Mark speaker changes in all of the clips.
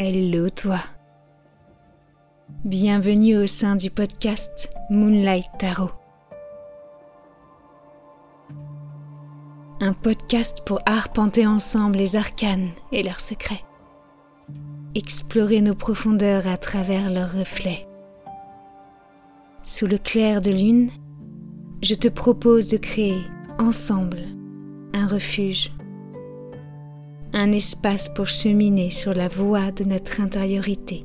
Speaker 1: Hello toi. Bienvenue au sein du podcast Moonlight Tarot. Un podcast pour arpenter ensemble les arcanes et leurs secrets. Explorer nos profondeurs à travers leurs reflets. Sous le clair de lune, je te propose de créer ensemble un refuge un espace pour cheminer sur la voie de notre intériorité.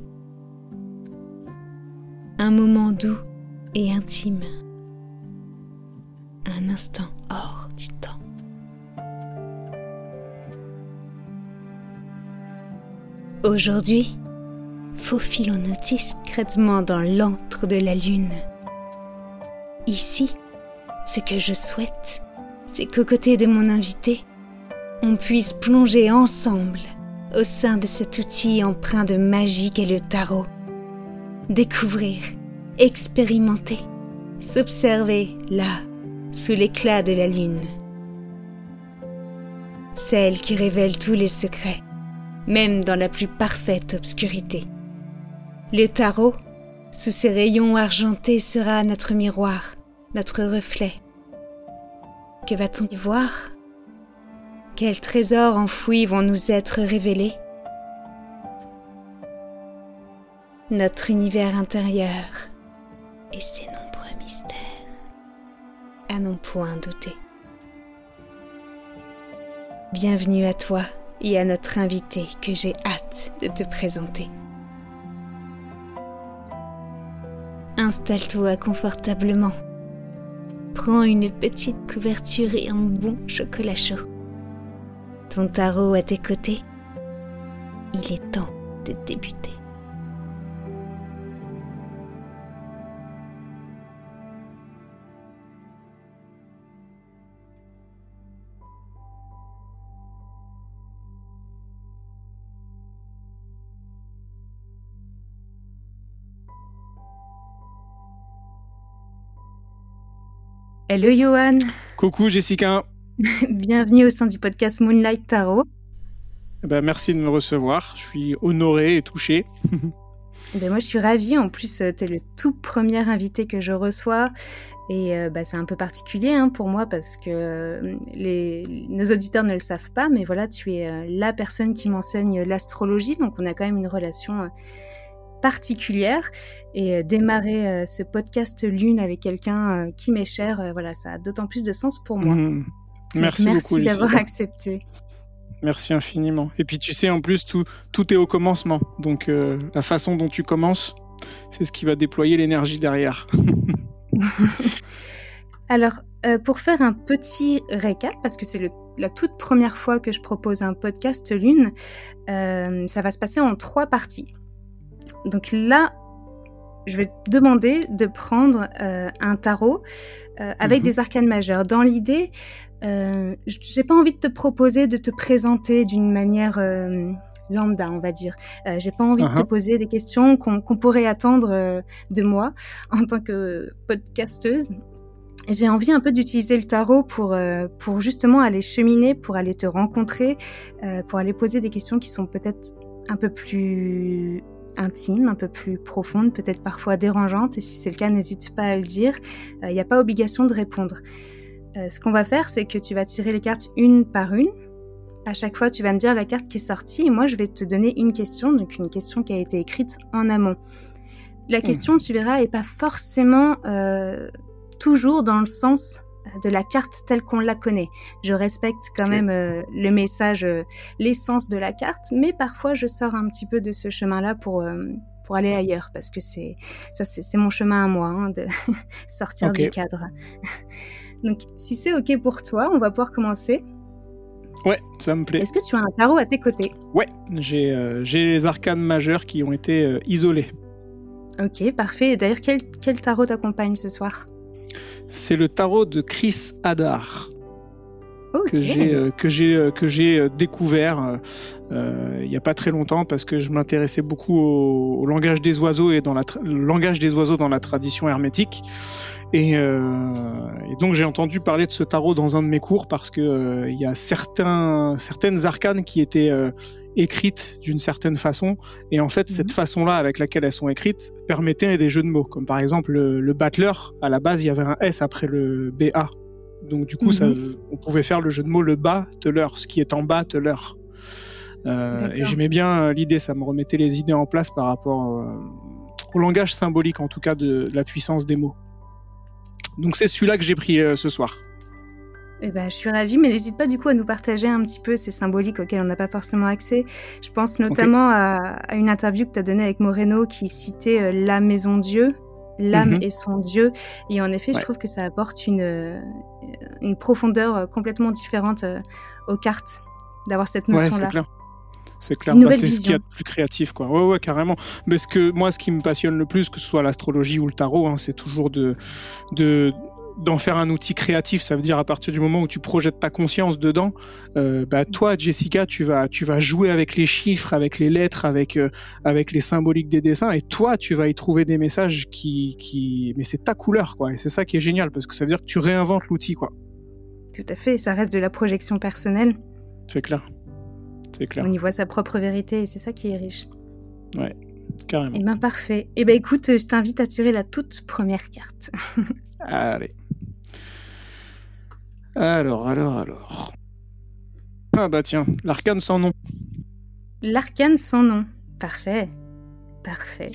Speaker 1: Un moment doux et intime. Un instant hors du temps. Aujourd'hui, faufilons-nous discrètement dans l'antre de la lune. Ici, ce que je souhaite, c'est qu'aux côtés de mon invité, on puisse plonger ensemble au sein de cet outil empreint de magie qu'est le tarot. Découvrir, expérimenter, s'observer là, sous l'éclat de la lune. Celle qui révèle tous les secrets, même dans la plus parfaite obscurité. Le tarot, sous ses rayons argentés, sera notre miroir, notre reflet. Que va-t-on y voir? Quels trésors enfouis vont nous être révélés? Notre univers intérieur et ses nombreux mystères, à non point douter. Bienvenue à toi et à notre invité que j'ai hâte de te présenter. Installe-toi confortablement. Prends une petite couverture et un bon chocolat chaud ton tarot à tes côtés, il est temps de débuter. Hello Johan.
Speaker 2: Coucou Jessica.
Speaker 1: Bienvenue au sein du podcast Moonlight Tarot.
Speaker 2: Eh ben, merci de me recevoir. Je suis honoré et touché.
Speaker 1: ben, moi, je suis ravie. En plus, euh, tu es le tout premier invité que je reçois. Et euh, bah, c'est un peu particulier hein, pour moi parce que euh, les, nos auditeurs ne le savent pas. Mais voilà, tu es la personne qui m'enseigne l'astrologie. Donc, on a quand même une relation particulière et démarrer ce podcast lune avec quelqu'un qui m'est cher, voilà, ça a d'autant plus de sens pour moi.
Speaker 2: Mmh. Merci,
Speaker 1: Merci d'avoir accepté.
Speaker 2: Merci infiniment. Et puis tu sais, en plus, tout, tout est au commencement. Donc euh, la façon dont tu commences, c'est ce qui va déployer l'énergie derrière.
Speaker 1: Alors, euh, pour faire un petit récap, parce que c'est la toute première fois que je propose un podcast Lune, euh, ça va se passer en trois parties. Donc là, je vais te demander de prendre un tarot avec mhm. des arcanes majeures. Dans l'idée, euh, j'ai pas envie de te proposer de te présenter d'une manière euh, lambda, on va dire. Euh, j'ai pas envie de te uh-huh. poser des questions qu'on pourrait attendre euh, de moi en tant que podcasteuse. J'ai envie un peu d'utiliser le tarot pour pour justement aller cheminer, pour aller te rencontrer, pour aller poser des questions qui sont peut-être un peu plus intimes, un peu plus profondes, peut-être parfois dérangeantes. Et si c'est le cas, n'hésite pas à le dire. Il n'y a pas obligation de répondre. Euh, ce qu'on va faire, c'est que tu vas tirer les cartes une par une. À chaque fois, tu vas me dire la carte qui est sortie et moi, je vais te donner une question, donc une question qui a été écrite en amont. La question, tu verras, est pas forcément euh, toujours dans le sens de la carte telle qu'on la connaît. Je respecte quand même euh, le message, l'essence de la carte, mais parfois je sors un petit peu de ce chemin-là pour pour aller ailleurs parce que c'est ça c'est mon chemin à moi hein, de sortir du cadre. Donc, si c'est OK pour toi, on va pouvoir commencer.
Speaker 2: Ouais, ça me plaît.
Speaker 1: Est-ce que tu as un tarot à tes côtés?
Speaker 2: Ouais, j'ai euh, les arcanes majeures qui ont été euh, isolées.
Speaker 1: Ok, parfait. D'ailleurs, quel, quel tarot t'accompagne ce soir?
Speaker 2: C'est le tarot de Chris Hadar. que j'ai que j'ai que j'ai découvert il n'y a pas très longtemps parce que je m'intéressais beaucoup au, langage des oiseaux et dans la le langage des oiseaux dans la tradition hermétique. Et, et donc j'ai entendu parler de ce tarot dans un de mes cours parce que il y a certains certaines arcanes qui étaient écrites d'une certaine façon. Et en fait, cette mhm. façon-là avec laquelle elles sont écrites permettait des jeux de mots. Comme par exemple, le, battler, à la base, il y avait un S après le BA. Donc du coup, ça, mhm. on pouvait faire le jeu de mots le bas ce qui est en bas te l'heure. Euh, et j'aimais bien euh, l'idée, ça me remettait les idées en place par rapport euh, au langage symbolique, en tout cas de, la puissance des mots. Donc c'est celui-là que j'ai pris ce soir.
Speaker 1: Eh ben, je suis ravie, mais n'hésite pas du coup à nous partager un petit peu ces symboliques auxquels on n'a pas forcément accès. Je pense notamment à, une interview que tu as donnée avec Moreno qui citait euh, la maison Dieu, l'âme mhm. et son Dieu. Et en effet, je trouve que ça apporte une, euh, une profondeur euh, complètement différente aux cartes, d'avoir cette notion-là.
Speaker 2: C'est clair. Bah, c'est ce qu'il y a de plus créatif, quoi. Ouais, ouais, carrément. Mais ce que moi, ce qui me passionne le plus, que ce soit l'astrologie ou le tarot, hein, c'est toujours de, de d'en faire un outil créatif, ça veut dire à partir du moment où tu projettes ta conscience dedans, euh, bah toi, Jessica, tu vas, tu vas jouer avec les chiffres, avec les lettres, avec, euh, avec les symboliques des dessins, et toi, tu vas y trouver des messages qui, qui... mais c'est ta couleur, quoi, et c'est ça qui est génial, parce que ça veut dire que tu réinventes l'outil, quoi.
Speaker 1: Tout à fait, ça reste de la projection personnelle.
Speaker 2: C'est clair, c'est clair.
Speaker 1: On y voit sa propre vérité, et c'est ça qui est riche.
Speaker 2: Ouais, carrément.
Speaker 1: Eh ben parfait. Eh ben écoute, je t'invite à tirer la toute première carte.
Speaker 2: Allez. Alors, alors, alors. Ah bah tiens, l'arcane sans nom.
Speaker 1: L'arcane sans nom. Parfait. Parfait.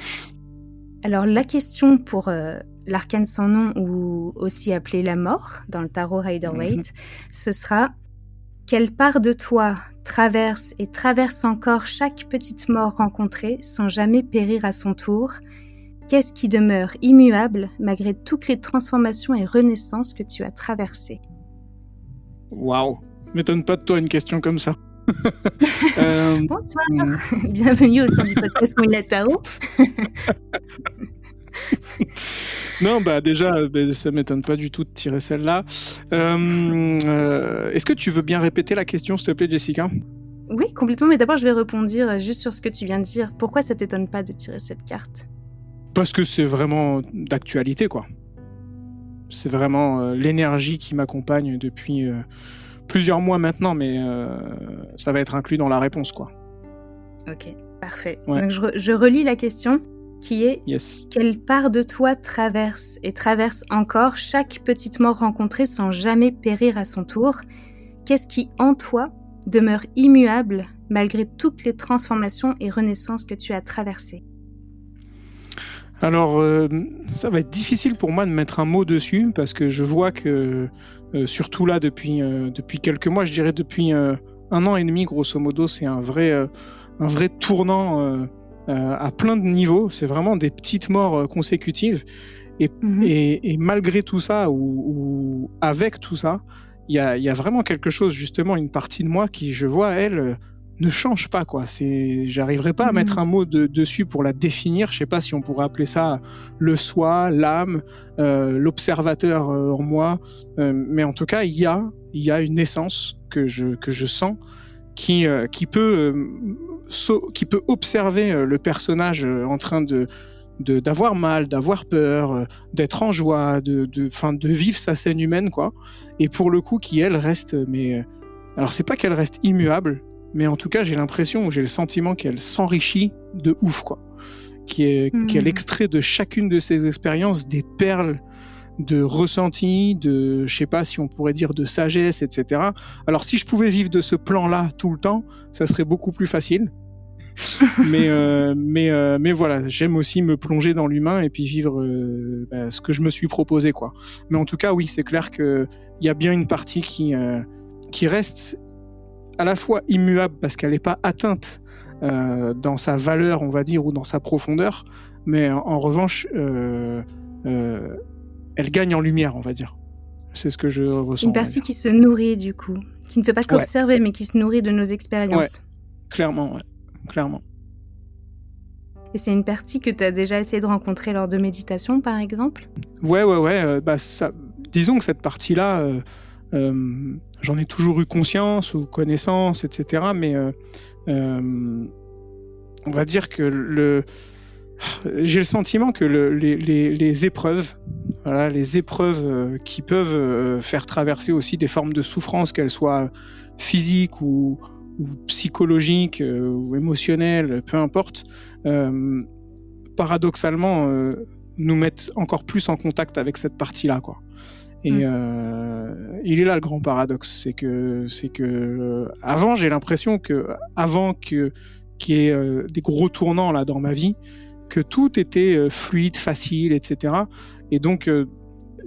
Speaker 1: Alors la question pour euh, l'arcane sans nom, ou aussi appelé la mort dans le tarot Rider-Waite, mhm. ce sera quelle part de toi traverse et traverse encore chaque petite mort rencontrée sans jamais périr à son tour? Qu'est-ce qui demeure immuable malgré toutes les transformations et renaissances que tu as traversées?
Speaker 2: Waouh M'étonne pas de toi une question comme ça.
Speaker 1: Euh, Bonsoir, hmm. bienvenue au sein du podcast Tarot.
Speaker 2: non, bah déjà, bah, ça m'étonne pas du tout de tirer celle-là. Euh, euh, est-ce que tu veux bien répéter la question, s'il te plaît, Jessica?
Speaker 1: Oui, complètement, mais d'abord je vais répondre juste sur ce que tu viens de dire. Pourquoi ça t'étonne pas de tirer cette carte?
Speaker 2: Parce que c'est vraiment d'actualité, quoi. C'est vraiment euh, l'énergie qui m'accompagne depuis plusieurs mois maintenant, mais ça va être inclus dans la réponse, quoi.
Speaker 1: Ok, parfait. Donc je, relis la question qui est quelle part de toi traverse et traverse encore chaque petite mort rencontrée sans jamais périr à son tour? Qu'est-ce qui en toi demeure immuable malgré toutes les transformations et renaissances que tu as traversées?
Speaker 2: Alors, euh, ça va être difficile pour moi de mettre un mot dessus parce que je vois que, euh, surtout là, depuis, euh, depuis quelques mois, je dirais depuis un an et demi, grosso modo, c'est un vrai, un vrai tournant à plein de niveaux. C'est vraiment des petites morts consécutives. Et, mhm. et, et, malgré tout ça, ou, ou avec tout ça, il y a, y a, vraiment quelque chose, justement, une partie de moi qui, je vois, elle, ne change pas quoi. C'est, j'arriverai pas à mettre mhm. un mot dessus pour la définir. Je sais pas si on pourrait appeler ça le soi, l'âme, euh, l'observateur euh, en moi, euh, mais en tout cas il y a y a une essence que je que je sens qui qui peut qui peut observer le personnage en train de d'avoir mal, d'avoir peur, d'être en joie, de de, fin, de vivre sa scène humaine quoi. Et pour le coup qui elle reste mais alors c'est pas qu'elle reste immuable, mais en tout cas j'ai l'impression ou j'ai le sentiment qu'elle s'enrichit de ouf quoi hmm. qu'elle extrait de chacune de ses expériences des perles de ressenti, de, je sais pas si on pourrait dire de sagesse, etc. Alors si je pouvais vivre de ce plan-là tout le temps, ça serait beaucoup plus facile. mais euh, mais euh, mais voilà, j'aime aussi me plonger dans l'humain et puis vivre euh, bah, ce que je me suis proposé quoi. Mais en tout cas, oui, c'est clair que il y a bien une partie qui qui reste à la fois immuable parce qu'elle n'est pas atteinte dans sa valeur, on va dire, ou dans sa profondeur, mais en, revanche, elle gagne en lumière, on va dire. C'est ce que je ressens.
Speaker 1: Une partie qui se nourrit du coup, qui ne fait pas qu'observer, mais qui se nourrit de nos expériences.
Speaker 2: Clairement, ouais. clairement.
Speaker 1: Et c'est une partie que tu as déjà essayé de rencontrer lors de méditation, par exemple?
Speaker 2: Ouais, ouais, ouais. bah, ça... Disons que cette partie-là, j'en ai toujours eu conscience ou connaissance, etc. Mais on va dire que le j'ai le sentiment que les, épreuves, voilà, les épreuves euh, qui peuvent euh, faire traverser aussi des formes de souffrance, qu'elles soient physiques ou, psychologiques euh, ou émotionnelles, peu importe, paradoxalement nous mettent encore plus en contact avec cette partie-là, quoi. Et mm. il est là le grand paradoxe, c'est que c'est que avant j'ai l'impression que avant que qu'il y ait des gros tournants là dans ma vie, que tout était euh, fluide, facile, etc. Et donc, euh,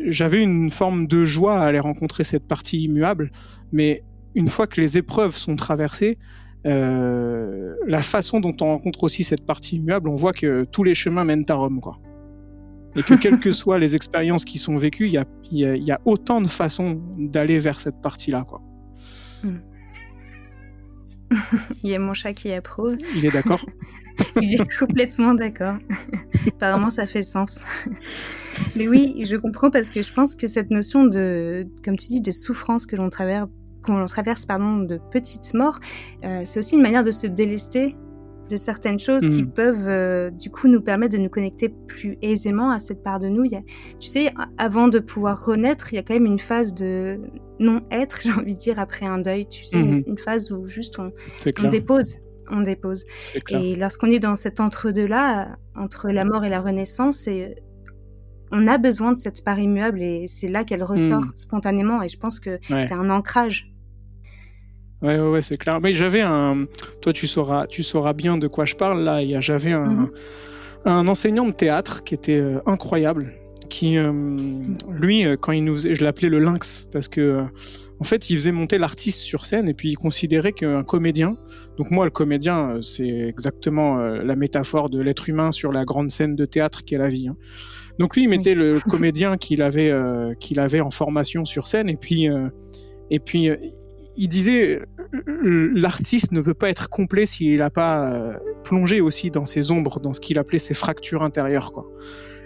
Speaker 2: j'avais une forme de joie à aller rencontrer cette partie immuable, mais une fois que les épreuves sont traversées, euh, la façon dont on rencontre aussi cette partie immuable, on voit que tous les chemins mènent à Rome, quoi. Et que quelles que soient les expériences qui sont vécues, il y a, autant de façons d'aller vers cette partie-là, quoi. Hmm.
Speaker 1: Il y a mon chat qui approuve.
Speaker 2: Il est d'accord
Speaker 1: Il est complètement d'accord. Apparemment, ça fait sens. Mais oui, je comprends parce que je pense que cette notion de, comme tu dis, de souffrance que l'on traverse, qu'on traverse pardon, de petites morts, euh, c'est aussi une manière de se délester de certaines choses qui mm. peuvent euh, du coup nous permettre de nous connecter plus aisément à cette part de nous. Il y a, tu sais, avant de pouvoir renaître, il y a quand même une phase de non-être, j'ai envie de dire, après un deuil. Tu sais, une, mm-hmm. phase où juste on, on dépose. On dépose. Et lorsqu'on est dans cet entre-deux-là, entre la mort et la renaissance, et on a besoin de cette part immuable et c'est là qu'elle ressort mm. spontanément. Et je pense que c'est un ancrage
Speaker 2: Ouais, ouais, c'est clair. Mais j'avais un. Toi, tu sauras, tu sauras bien de quoi je parle. Là, j'avais un, mhm. un enseignant de théâtre qui était euh, incroyable. Qui, euh, lui, euh, quand il nous je l'appelais le lynx parce que, en fait, il faisait monter l'artiste sur scène et puis il considérait qu'un comédien. Donc moi, le comédien, c'est exactement la métaphore de l'être humain sur la grande scène de théâtre qu'est la vie. Hein. Donc lui, il mettait le comédien qu'il avait, qu'il avait en formation sur scène et puis, et puis il disait l'artiste ne peut pas être complet s'il n'a pas euh, plongé aussi dans ses ombres, dans ce qu'il appelait ses fractures intérieures. Quoi.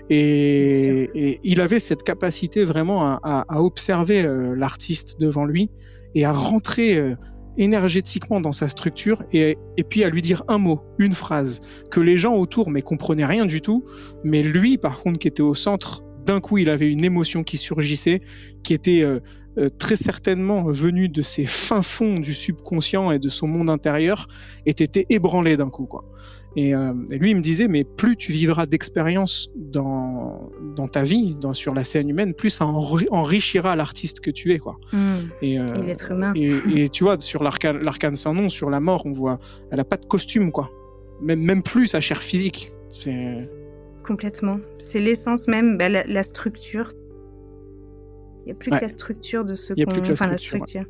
Speaker 2: Et, il avait cette capacité vraiment à, observer euh, l'artiste devant lui et à rentrer euh, énergétiquement dans sa structure et, et, puis à lui dire un mot, une phrase, que les gens autour mais comprenaient rien du tout, mais lui par contre qui était au centre, d'un coup il avait une émotion qui surgissait, qui était très certainement venu de ses fins fonds du subconscient et de son monde intérieur, ait été ébranlé d'un coup. Quoi. Et, euh, lui, il me disait, mais plus tu vivras d'expérience dans, dans ta vie, dans, sur la scène humaine, plus ça enrichira l'artiste que tu es. Quoi.
Speaker 1: Mmh. Et, euh, l'être humain.
Speaker 2: Et, tu vois, sur l'arcane sans nom, sur la mort, on voit, elle n'a pas de costume, quoi. Même, même plus sa chair physique.
Speaker 1: Complètement. C'est l'essence même, bah, la structure. Il n'y a plus que la structure de ce qu'on. Enfin, la structure.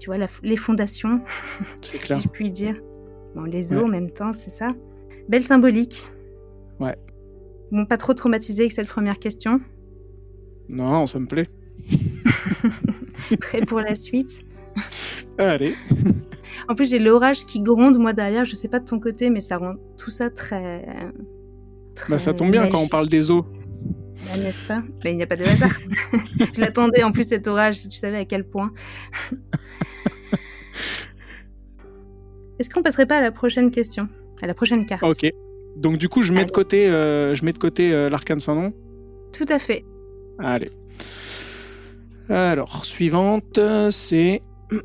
Speaker 1: Tu vois, les fondations, si je puis dire. Dans les os en même temps, c'est ça. Belle symbolique.
Speaker 2: Ouais.
Speaker 1: Bon, pas trop traumatisé avec cette première question.
Speaker 2: Non, ça me plaît.
Speaker 1: Prêt pour la suite?
Speaker 2: Allez.
Speaker 1: En plus, j'ai l'orage qui gronde, moi, derrière. Je sais pas de ton côté, mais ça rend tout ça très.
Speaker 2: bah, ça tombe bien quand on parle des os.
Speaker 1: Ah, n'est-ce pas? Mais il n'y a pas de hasard. je l'attendais en plus cet orage, si tu savais à quel point. Est-ce qu'on passerait pas à la prochaine question? À la prochaine carte
Speaker 2: Ok. Donc du coup, je mets de côté, euh, je mets de côté euh, l'arcane sans nom
Speaker 1: Tout à fait.
Speaker 2: Allez. Alors, suivante, c'est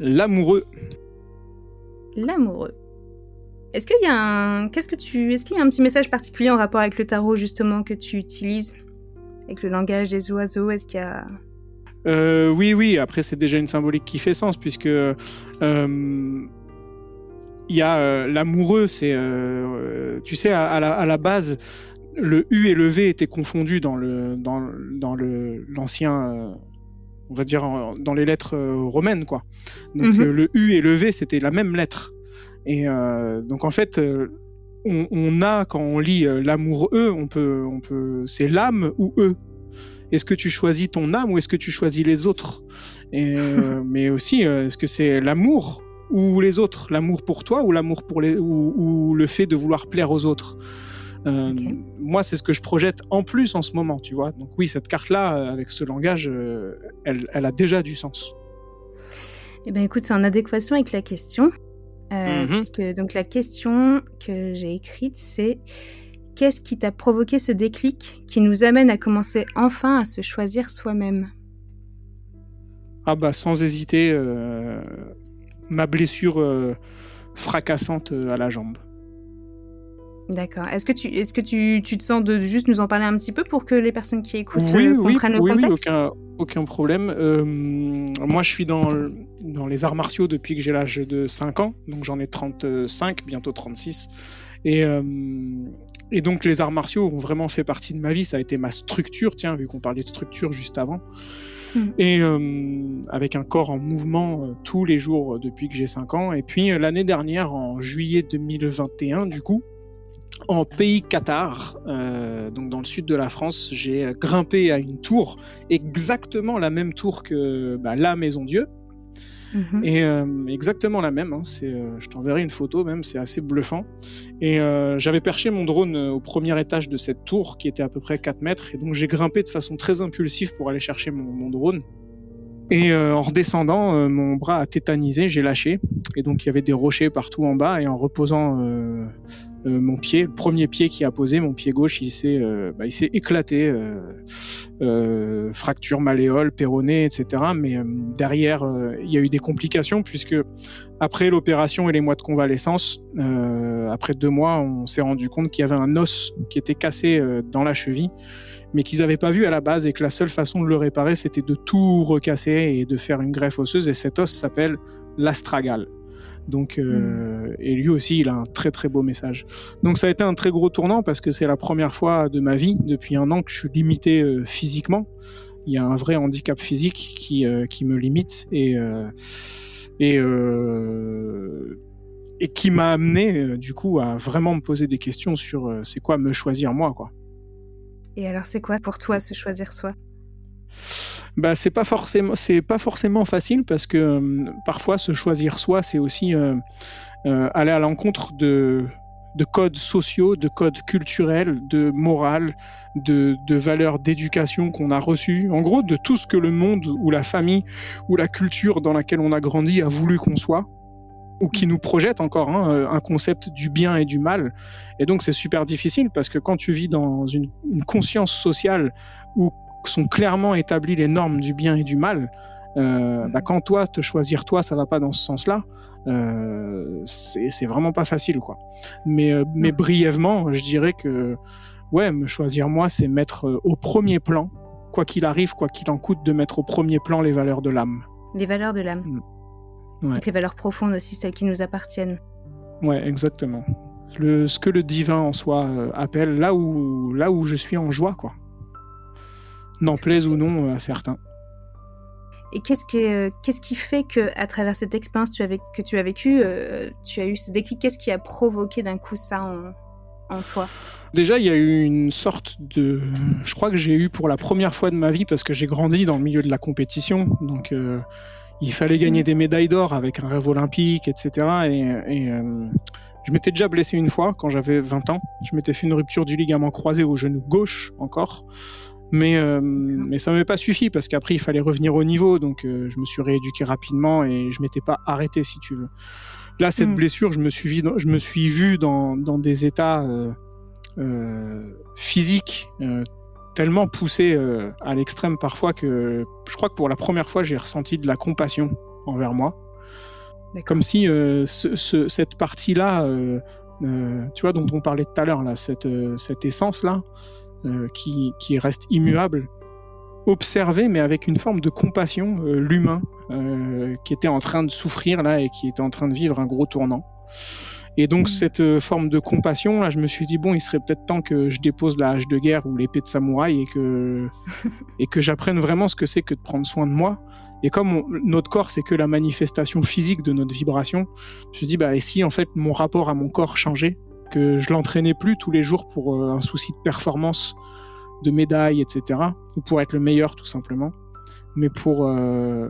Speaker 2: l'amoureux.
Speaker 1: L'amoureux. Est-ce qu'il y a un, qu'est-ce que tu, est-ce qu'il y a un petit message particulier en rapport avec le tarot justement que tu utilises avec le langage des oiseaux? Est-ce qu'il y a
Speaker 2: euh, Oui, oui. Après, c'est déjà une symbolique qui fait sens puisque euh, il y a euh, l'amoureux. C'est, tu sais, à, la, base, le U et le V étaient confondus dans le dans, dans le l'ancien on va dire dans les lettres romaines quoi. Donc mhm. le U et le V c'était la même lettre. Et euh, donc en fait, euh, on, a quand on lit euh, l'amour eux, on peut, on peut, c'est l'âme ou eux. Est-ce que tu choisis ton âme ou est-ce que tu choisis les autres? Et, Mais aussi, est-ce que c'est l'amour ou les autres? L'amour pour toi ou l'amour pour les ou, le fait de vouloir plaire aux autres? Moi, c'est ce que je projette en plus en ce moment, tu vois. Donc oui, cette carte-là, avec ce langage, elle, elle, a déjà du sens.
Speaker 1: Eh bien, écoute, c'est en adéquation avec la question. Mhm. Puisque donc la question que j'ai écrite, c'est qu'est-ce qui t'a provoqué ce déclic qui nous amène à commencer enfin à se choisir soi-même?
Speaker 2: Ah bah sans hésiter, euh, ma blessure euh, fracassante euh, à la jambe.
Speaker 1: D'accord. Est-ce que, tu, est-ce que tu, tu, te sens de juste nous en parler un petit peu pour que les personnes qui écoutent
Speaker 2: oui,
Speaker 1: comprennent
Speaker 2: oui,
Speaker 1: le contexte
Speaker 2: Oui, aucun, aucun problème. moi, je suis dans, dans les arts martiaux depuis que j'ai l'âge de 5 ans, donc j'en ai 35, bientôt 36. Et, et donc les arts martiaux ont vraiment fait partie de ma vie, ça a été ma structure, tiens, vu qu'on parlait de structure juste avant. Hmm. Et euh, avec un corps en mouvement euh, tous les jours depuis que j'ai 5 ans. Et puis euh, l'année dernière, en juillet 2021, du coup, en pays Qatar, donc dans le sud de la France, j'ai grimpé à une tour, exactement la même tour que bah, la Maison Dieu, Mhm. Et euh, exactement la même, hein, euh, je t'enverrai une photo même, c'est assez bluffant. Et euh, j'avais perché mon drone au premier étage de cette tour qui était à peu près 4 mètres, et donc j'ai grimpé de façon très impulsive pour aller chercher mon, mon drone. Et en redescendant, mon bras a tétanisé, j'ai lâché, et donc il y avait des rochers partout en bas, et en reposant euh, mon pied, le premier pied qui a posé, mon pied gauche, il s'est euh, bah, éclaté, euh, fracture malléole, péroné, etc. Mais derrière, il y a eu des complications puisque après l'opération et les mois de convalescence, après deux mois, on s'est rendu compte qu'il y avait un os qui était cassé dans la cheville mais qu'ils n'avaient pas vu à la base et que la seule façon de le réparer, c'était de tout recasser et de faire une greffe osseuse. Et cet os s'appelle l'astragale. Donc, euh, hmm. et lui aussi, il a un très très beau message. Donc, ça a été un très gros tournant parce que c'est la première fois de ma vie depuis un an que je suis limité euh, physiquement. Il y a un vrai handicap physique qui, euh, qui me limite et et et qui m'a amené du coup à vraiment me poser des questions sur c'est quoi me choisir moi quoi.
Speaker 1: Et alors, c'est quoi pour toi se choisir soi?
Speaker 2: Bah c'est pas forcément c'est pas forcément facile parce que euh, parfois se choisir soi c'est aussi euh, euh, aller à l'encontre de de codes sociaux, de codes culturels, de morale, de, de valeurs d'éducation qu'on a reçues, en gros de tout ce que le monde ou la famille ou la culture dans laquelle on a grandi a voulu qu'on soit ou qui nous projette encore hein, un concept du bien et du mal. Et donc c'est super difficile parce que quand tu vis dans une, une conscience sociale où sont clairement établies les normes du bien et du mal, euh, bah, quand toi, te choisir toi, ça va pas dans ce sens-là, euh, c'est vraiment pas facile, quoi. Mais, euh, mais brièvement, je dirais que, ouais, me choisir moi, c'est mettre euh, au premier plan, quoi qu'il arrive, quoi qu'il en coûte, de mettre au premier plan les valeurs de l'âme.
Speaker 1: Les valeurs de l'âme. Mm. Les valeurs profondes aussi, celles qui nous appartiennent.
Speaker 2: Ouais, exactement. Le, ce que le divin en soi appelle, là où, là où je suis en joie, quoi n'en plaise ou non euh, à certains.
Speaker 1: Et qu'est-ce que qu'est-ce qui fait que à travers cette expérience que tu as vécue, euh, tu as eu ce déclic? Qu'est-ce qui a provoqué d'un coup ça en, toi?
Speaker 2: Déjà, il y a eu une sorte de, je crois que j'ai eu pour la première fois de ma vie parce que j'ai grandi dans le milieu de la compétition, donc euh, il fallait gagner des médailles d'or avec un rêve olympique, etc. Et, je m'étais déjà blessé une fois quand j'avais 20 ans. Je m'étais fait une rupture du ligament croisé au genou gauche encore. Mais, euh, mais ça m'avait pas suffi parce qu'après il fallait revenir au niveau, donc euh, je me suis rééduqué rapidement et je m'étais pas arrêté si tu veux. Là, cette mm. blessure, je me suis, je me suis vu dans, dans des états euh, euh physiques tellement poussés à l'extrême parfois que je crois que pour la première fois j'ai ressenti de la compassion envers moi. Comme si ce, ce, cette partie-là, tu vois, dont on parlait tout à l'heure, là, cette, cette essence-là, euh, qui, qui, reste immuable, observer, mais avec une forme de compassion, euh, l'humain euh, qui était en train de souffrir là et qui était en train de vivre un gros tournant. Et donc mm. cette forme de compassion, là, je me suis dit bon, il serait peut-être temps que je dépose la hache de guerre ou l'épée de samouraï et que et que j'apprenne vraiment ce que c'est que de prendre soin de moi. Et comme notre corps c'est que la manifestation physique de notre vibration, je me suis dit bah et si en fait mon rapport à mon corps changeait que je l'entraînais plus tous les jours pour euh, un souci de performance, de médaille, etc. Ou pour être le meilleur tout simplement, mais pour euh,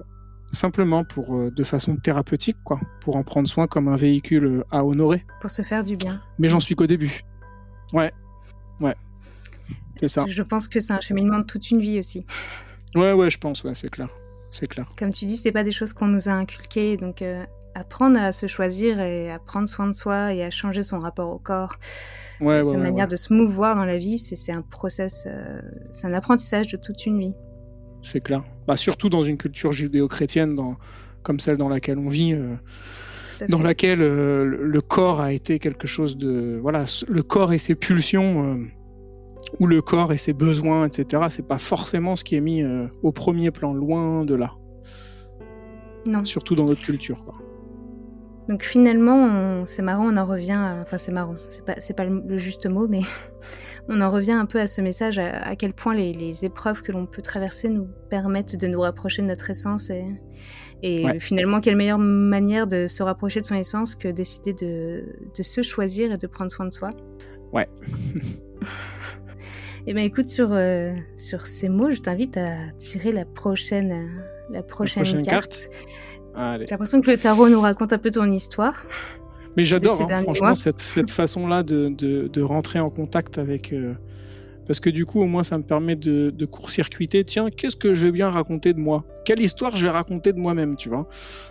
Speaker 2: simplement pour euh, de façon thérapeutique quoi, pour en prendre soin comme un véhicule à honorer.
Speaker 1: Pour se faire du bien.
Speaker 2: Mais j'en suis qu'au début. Ouais. Ouais. C'est ça.
Speaker 1: Je pense que c'est un cheminement de toute une vie aussi.
Speaker 2: Ouais, ouais, je pense, ouais, c'est clair. C'est clair.
Speaker 1: Comme tu dis, c'est pas des choses qu'on nous a inculquées, donc apprendre à se choisir et à prendre soin de soi et à changer son rapport au corps,
Speaker 2: ouais,
Speaker 1: sa
Speaker 2: ouais,
Speaker 1: manière
Speaker 2: ouais.
Speaker 1: de se mouvoir dans la vie, c'est un process, euh, c'est un apprentissage de toute une vie.
Speaker 2: C'est clair. Bah, surtout dans une culture judéo-chrétienne comme celle dans laquelle on vit. euh, dans laquelle euh, le corps a été quelque chose de voilà le corps et ses pulsions ou le corps et ses besoins etc c'est pas forcément ce qui est mis euh, au premier plan loin de là
Speaker 1: Non.
Speaker 2: surtout dans notre culture quoi.
Speaker 1: Donc finalement, c'est marrant, on en revient. à- Enfin, c'est marrant, c'est pas, c'est pas le le juste mot, mais on en revient un peu à ce message, à, à quel point les, les épreuves que l'on peut traverser nous permettent de nous rapprocher de notre essence et, et
Speaker 2: Ouais.
Speaker 1: finalement, quelle meilleure manière de se rapprocher de son essence que décider de, de se choisir et de prendre soin de soi.
Speaker 2: Ouais.
Speaker 1: Et ben écoute, sur, euh, sur ces mots, je t'invite à tirer la prochaine, la prochaine,
Speaker 2: prochaine
Speaker 1: carte. J'ai l'impression que le tarot nous raconte un peu ton histoire.
Speaker 2: mais j'adore hein, franchement
Speaker 1: mois.
Speaker 2: cette, cette façon là de, de, de rentrer en contact avec euh, parce que du coup au moins ça me permet de, de court-circuiter tiens qu'est-ce que je vais bien raconter de moi? Quelle histoire je vais raconter de moi-même tu vois?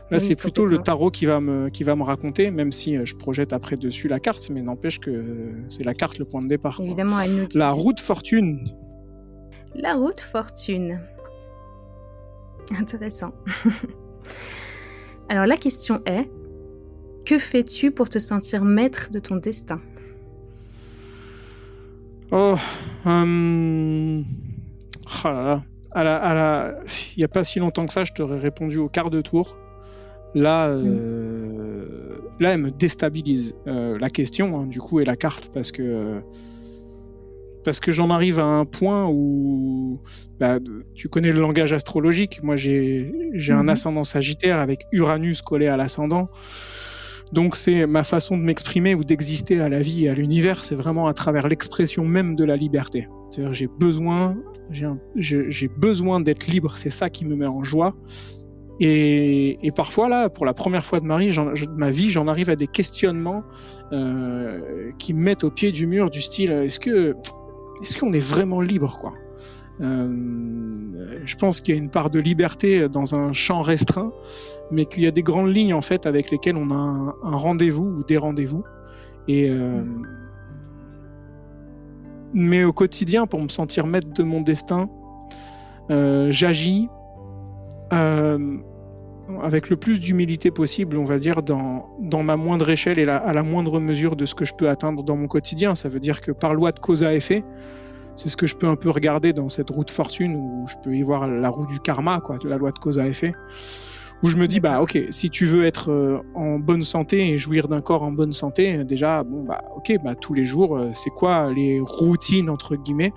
Speaker 2: Là
Speaker 1: Oui,
Speaker 2: c'est plutôt le tarot qui va me qui va me raconter même si euh, je projette après dessus la carte mais n'empêche que euh, c'est la carte le point de départ.
Speaker 1: Évidemment, elle nous guide.
Speaker 2: la route fortune
Speaker 1: La route fortune. Intéressant. Alors la question est, que fais-tu pour te sentir maître de ton destin?
Speaker 2: Oh hum, oh là là. À la, à la... il n'y a pas si longtemps que ça je t'aurais répondu au quart de tour. Là euh, là elle me déstabilise euh, la question hein, du coup et la carte parce que euh, parce que j'en arrive à un point où bah, tu connais le langage astrologique. Moi, j'ai un
Speaker 1: Mhm.
Speaker 2: ascendant sagittaire avec Uranus collé à l'ascendant. Donc, c'est ma façon de m'exprimer ou d'exister à la vie et à l'univers. C'est vraiment à travers l'expression même de la liberté. C'est-à-dire, j'ai besoin, j'ai besoin d'être libre. C'est ça qui me met en joie. Et, et parfois, là, pour la première fois de ma vie, j'en- je- de ma vie, j'en arrive à des questionnements euh, qui me mettent au pied du mur du style est-ce que est-ce qu'on est vraiment libre quoi? Euh, je pense qu'il y a une part de liberté dans un champ restreint, mais qu'il y a des grandes lignes en fait avec lesquelles on a un, rendez-vous ou des rendez-vous. Euh, mais au quotidien, pour me sentir maître de mon destin, euh, j'agis avec le plus d'humilité possible, on va dire, dans, dans ma moindre échelle et la- à la moindre mesure de ce que je peux atteindre dans mon quotidien. Ça veut dire que par loi de cause à effet, c'est ce que je peux un peu regarder dans cette roue de fortune où je peux y voir la roue du karma, quoi, la loi de cause à effet. Où je me dis, bah ok, si tu veux être euh, en bonne santé et jouir d'un corps en bonne santé, déjà, bon, bah ok, bah tous les jours, euh, c'est quoi les routines, entre guillemets,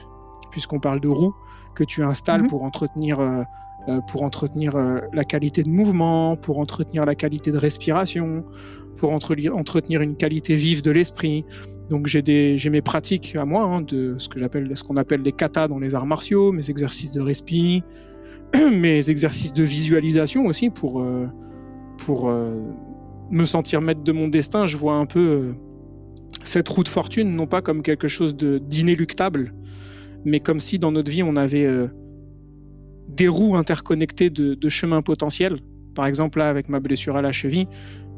Speaker 2: puisqu'on parle de roues, que tu installes
Speaker 1: Mhm.
Speaker 2: pour entretenir, euh, pour entretenir euh, la qualité de mouvement, pour entretenir la qualité de respiration, pour entre- entretenir une qualité vive de l'esprit. Donc j'ai mes pratiques à moi hein, de ce que j'appelle ce qu'on appelle les katas dans les arts martiaux, mes exercices de respi, mes exercices de visualisation aussi pour euh, pour euh, me sentir maître de mon destin. Je vois un peu euh, cette roue de fortune non pas comme quelque chose d'inéluctable, mais comme si dans notre vie on avait euh, des roues interconnectées de, de chemins potentiels. Par exemple là avec ma blessure à la cheville,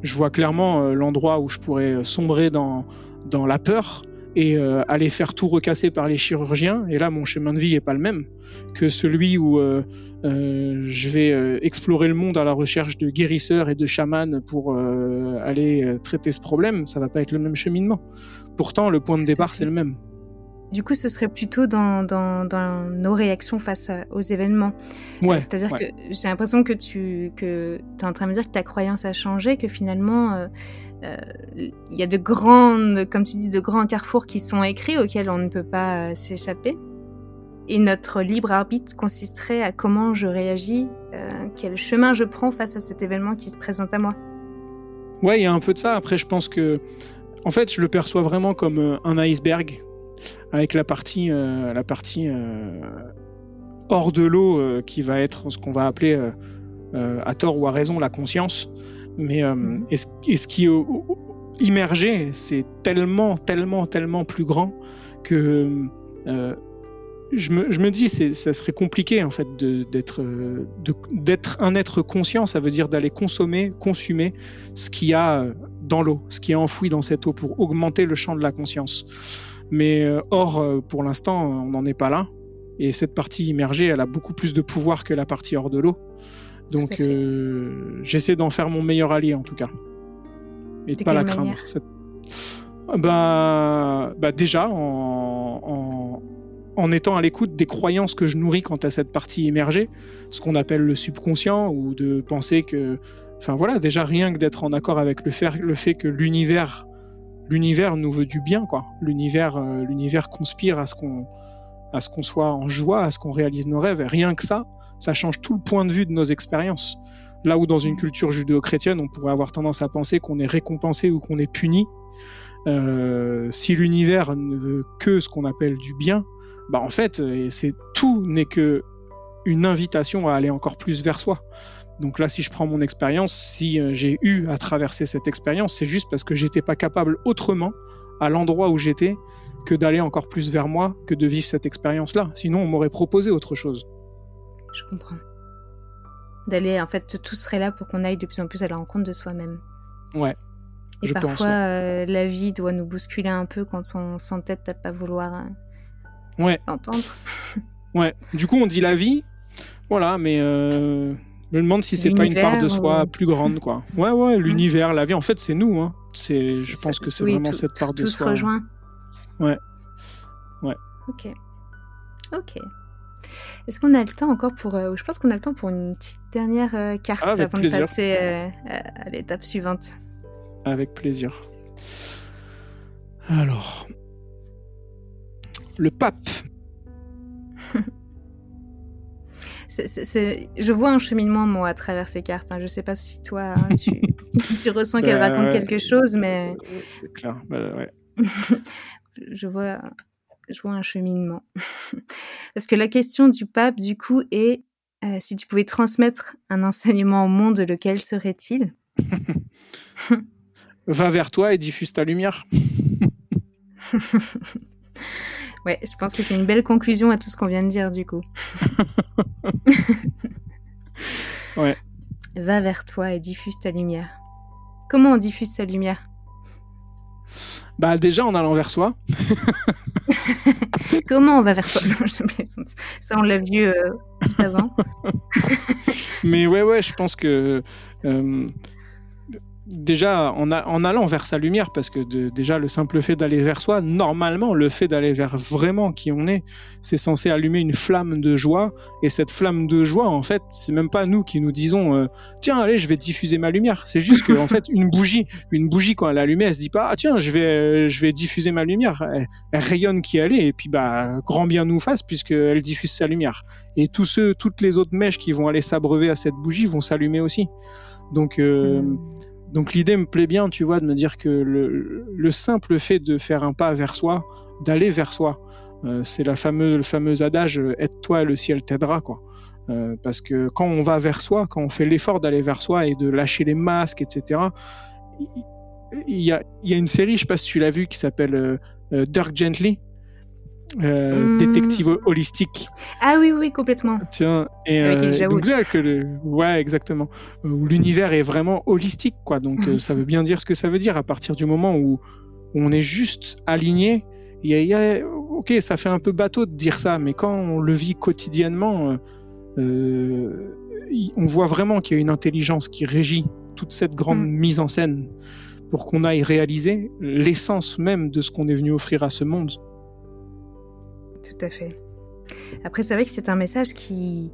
Speaker 2: je vois clairement euh, l'endroit où je pourrais euh, sombrer dans dans la peur et euh, aller faire tout recasser par les chirurgiens. Et là, mon chemin de vie est pas le même que celui où euh, euh, je vais explorer le monde à la recherche de guérisseurs et de chamans pour aller traiter ce problème. Ça va pas être le même cheminement. Pourtant, le point de départ, c'est le même.
Speaker 1: Du coup, ce serait plutôt dans, dans, dans nos réactions face à- aux événements.
Speaker 2: Ouais.
Speaker 1: Euh, C'est-à-dire
Speaker 2: ouais.
Speaker 1: que j'ai l'impression que tu que es en train de me dire que ta croyance a changé, que finalement, euh, euh, il y a de grandes, comme tu dis, de grands carrefours qui sont écrits auxquels on ne peut pas euh, s'échapper. Et notre libre arbitre consisterait à comment je réagis, euh, quel chemin je prends face à cet événement qui se présente à moi.
Speaker 2: Ouais, il y a un peu de ça. Après, je pense que, en fait, je le perçois vraiment comme euh, un iceberg, avec la partie, euh, euh, hors de l'eau euh, qui va être ce qu'on va appeler, à tort ou à raison, la conscience. Mais et, ce, qui est immergé, c'est tellement, tellement, tellement plus grand que je me, je me, dis, ça serait compliqué en fait d'être d'être un être conscient. Ça veut dire d'aller consommer, consumer ce qu'il y a dans l'eau, ce qui est enfoui dans cette eau pour augmenter le champ de la conscience. Mais or, pour l'instant, on n'en est pas là. Et cette partie immergée, elle a beaucoup plus de pouvoir que la partie hors de l'eau. Donc euh, j'essaie d'en faire mon meilleur allié en tout cas. Et de, pas la craindre. Bah, bah, déjà en, en, étant à l'écoute des croyances que je nourris quant à cette partie immergée, ce qu'on appelle le subconscient, ou de penser que... Enfin voilà, déjà rien que d'être en accord avec le fait, le fait que l'univers l'univers nous veut du bien quoi. L'univers euh, l'univers conspire à ce qu'on à ce qu'on soit en joie, à ce qu'on réalise nos rêves. Et rien que ça, ça change tout le point de vue de nos expériences. Là où dans une culture judéo-chrétienne, on pourrait avoir tendance à penser qu'on est récompensé ou qu'on est puni, euh, si l'univers ne veut que ce qu'on appelle du bien, bah en fait, c'est tout n'est que une invitation à aller encore plus vers soi. Donc là, si je prends mon expérience, si euh, j'ai eu à traverser cette expérience, c'est juste parce que j'étais pas capable autrement, à l'endroit où j'étais, que d'aller encore plus vers moi, que de vivre cette expérience-là. Sinon, on m'aurait proposé autre chose.
Speaker 1: Je comprends. D'aller, en fait, tout serait là pour qu'on aille de plus en plus à la rencontre de soi-même.
Speaker 2: Ouais.
Speaker 1: Et parfois, euh, la vie doit nous bousculer un peu quand on s'entête à pas vouloir
Speaker 2: euh, ouais.
Speaker 1: entendre.
Speaker 2: ouais. Du coup, on dit la vie, voilà, mais euh, je me demande si c'est pas une part de soi plus grande, quoi. Ouais, ouais, l'univers, la vie, en fait, c'est nous. Hein. C'est, je pense que c'est vraiment cette part de soi.
Speaker 1: Tout se rejoint.
Speaker 2: Ouais. Ouais.
Speaker 1: Ok. Ok. Est-ce qu'on a le temps encore pour... Euh, je pense qu'on a le temps pour une petite dernière euh, carte
Speaker 2: ah,
Speaker 1: avant de passer euh, à l'étape suivante?
Speaker 2: Avec plaisir. Alors... Le pape.
Speaker 1: Je vois un cheminement, moi, à travers ces cartes. Hein. Je sais pas si toi, hein, tu, tu ressens qu'elle bah, raconte quelque chose, mais...
Speaker 2: C'est clair, bah, ouais.
Speaker 1: je vois, je vois un cheminement. Parce que la question du pape, du coup, est euh, si tu pouvais transmettre un enseignement au monde, lequel serait-il?
Speaker 2: Va vers toi et diffuse ta lumière.
Speaker 1: Ouais, je pense que c'est une belle conclusion à tout ce qu'on vient de dire, du coup.
Speaker 2: ouais.
Speaker 1: Va vers toi et diffuse ta lumière. Comment on diffuse sa lumière?
Speaker 2: Bah déjà en allant vers soi.
Speaker 1: Comment on va vers soi? Ça on l'a vu euh, avant.
Speaker 2: Mais ouais ouais, je pense que euh, déjà en, allant vers sa lumière, parce que déjà le simple fait d'aller vers soi, normalement le fait d'aller vers vraiment qui on est, c'est censé allumer une flamme de joie. Et cette flamme de joie, en fait, c'est même pas nous qui nous disons euh, tiens allez je vais diffuser ma lumière. C'est juste que en fait une bougie, une bougie quand elle est allumée, elle se dit pas ah tiens je vais je vais diffuser ma lumière. Elle, rayonne qui elle est et puis bah grand bien nous fasse puisqu'elle diffuse sa lumière. Et tous ceux, toutes les autres mèches qui vont aller s'abreuver à cette bougie vont s'allumer aussi. Donc euh, hmm. Donc l'idée me plaît bien, tu vois, de me dire que le, simple fait de faire un pas vers soi, d'aller vers soi, euh, c'est le fameux adage euh, aide-toi le ciel t'aidera, quoi. Euh, parce que quand on va vers soi, quand on fait l'effort d'aller vers soi et de lâcher les masques, etc., il y a, une série, je sais pas si tu l'as vu, qui s'appelle Dirk Gently. Euh, hmm. détective holistique.
Speaker 1: Ah oui, oui, complètement.
Speaker 2: Tiens, et euh, donc là, que le... ouais, exactement. Euh, où l'univers est vraiment holistique, quoi. Donc ça veut bien dire ce que ça veut dire à partir du moment où, on est juste aligné. Il y, a, ok, ça fait un peu bateau de dire ça, mais quand on le vit quotidiennement, on voit vraiment qu'il y a une intelligence qui régit toute cette grande hmm. mise en scène pour qu'on aille réaliser l'essence même de ce qu'on est venu offrir à ce monde
Speaker 1: tout à fait. Après, c'est vrai que c'est un message qui,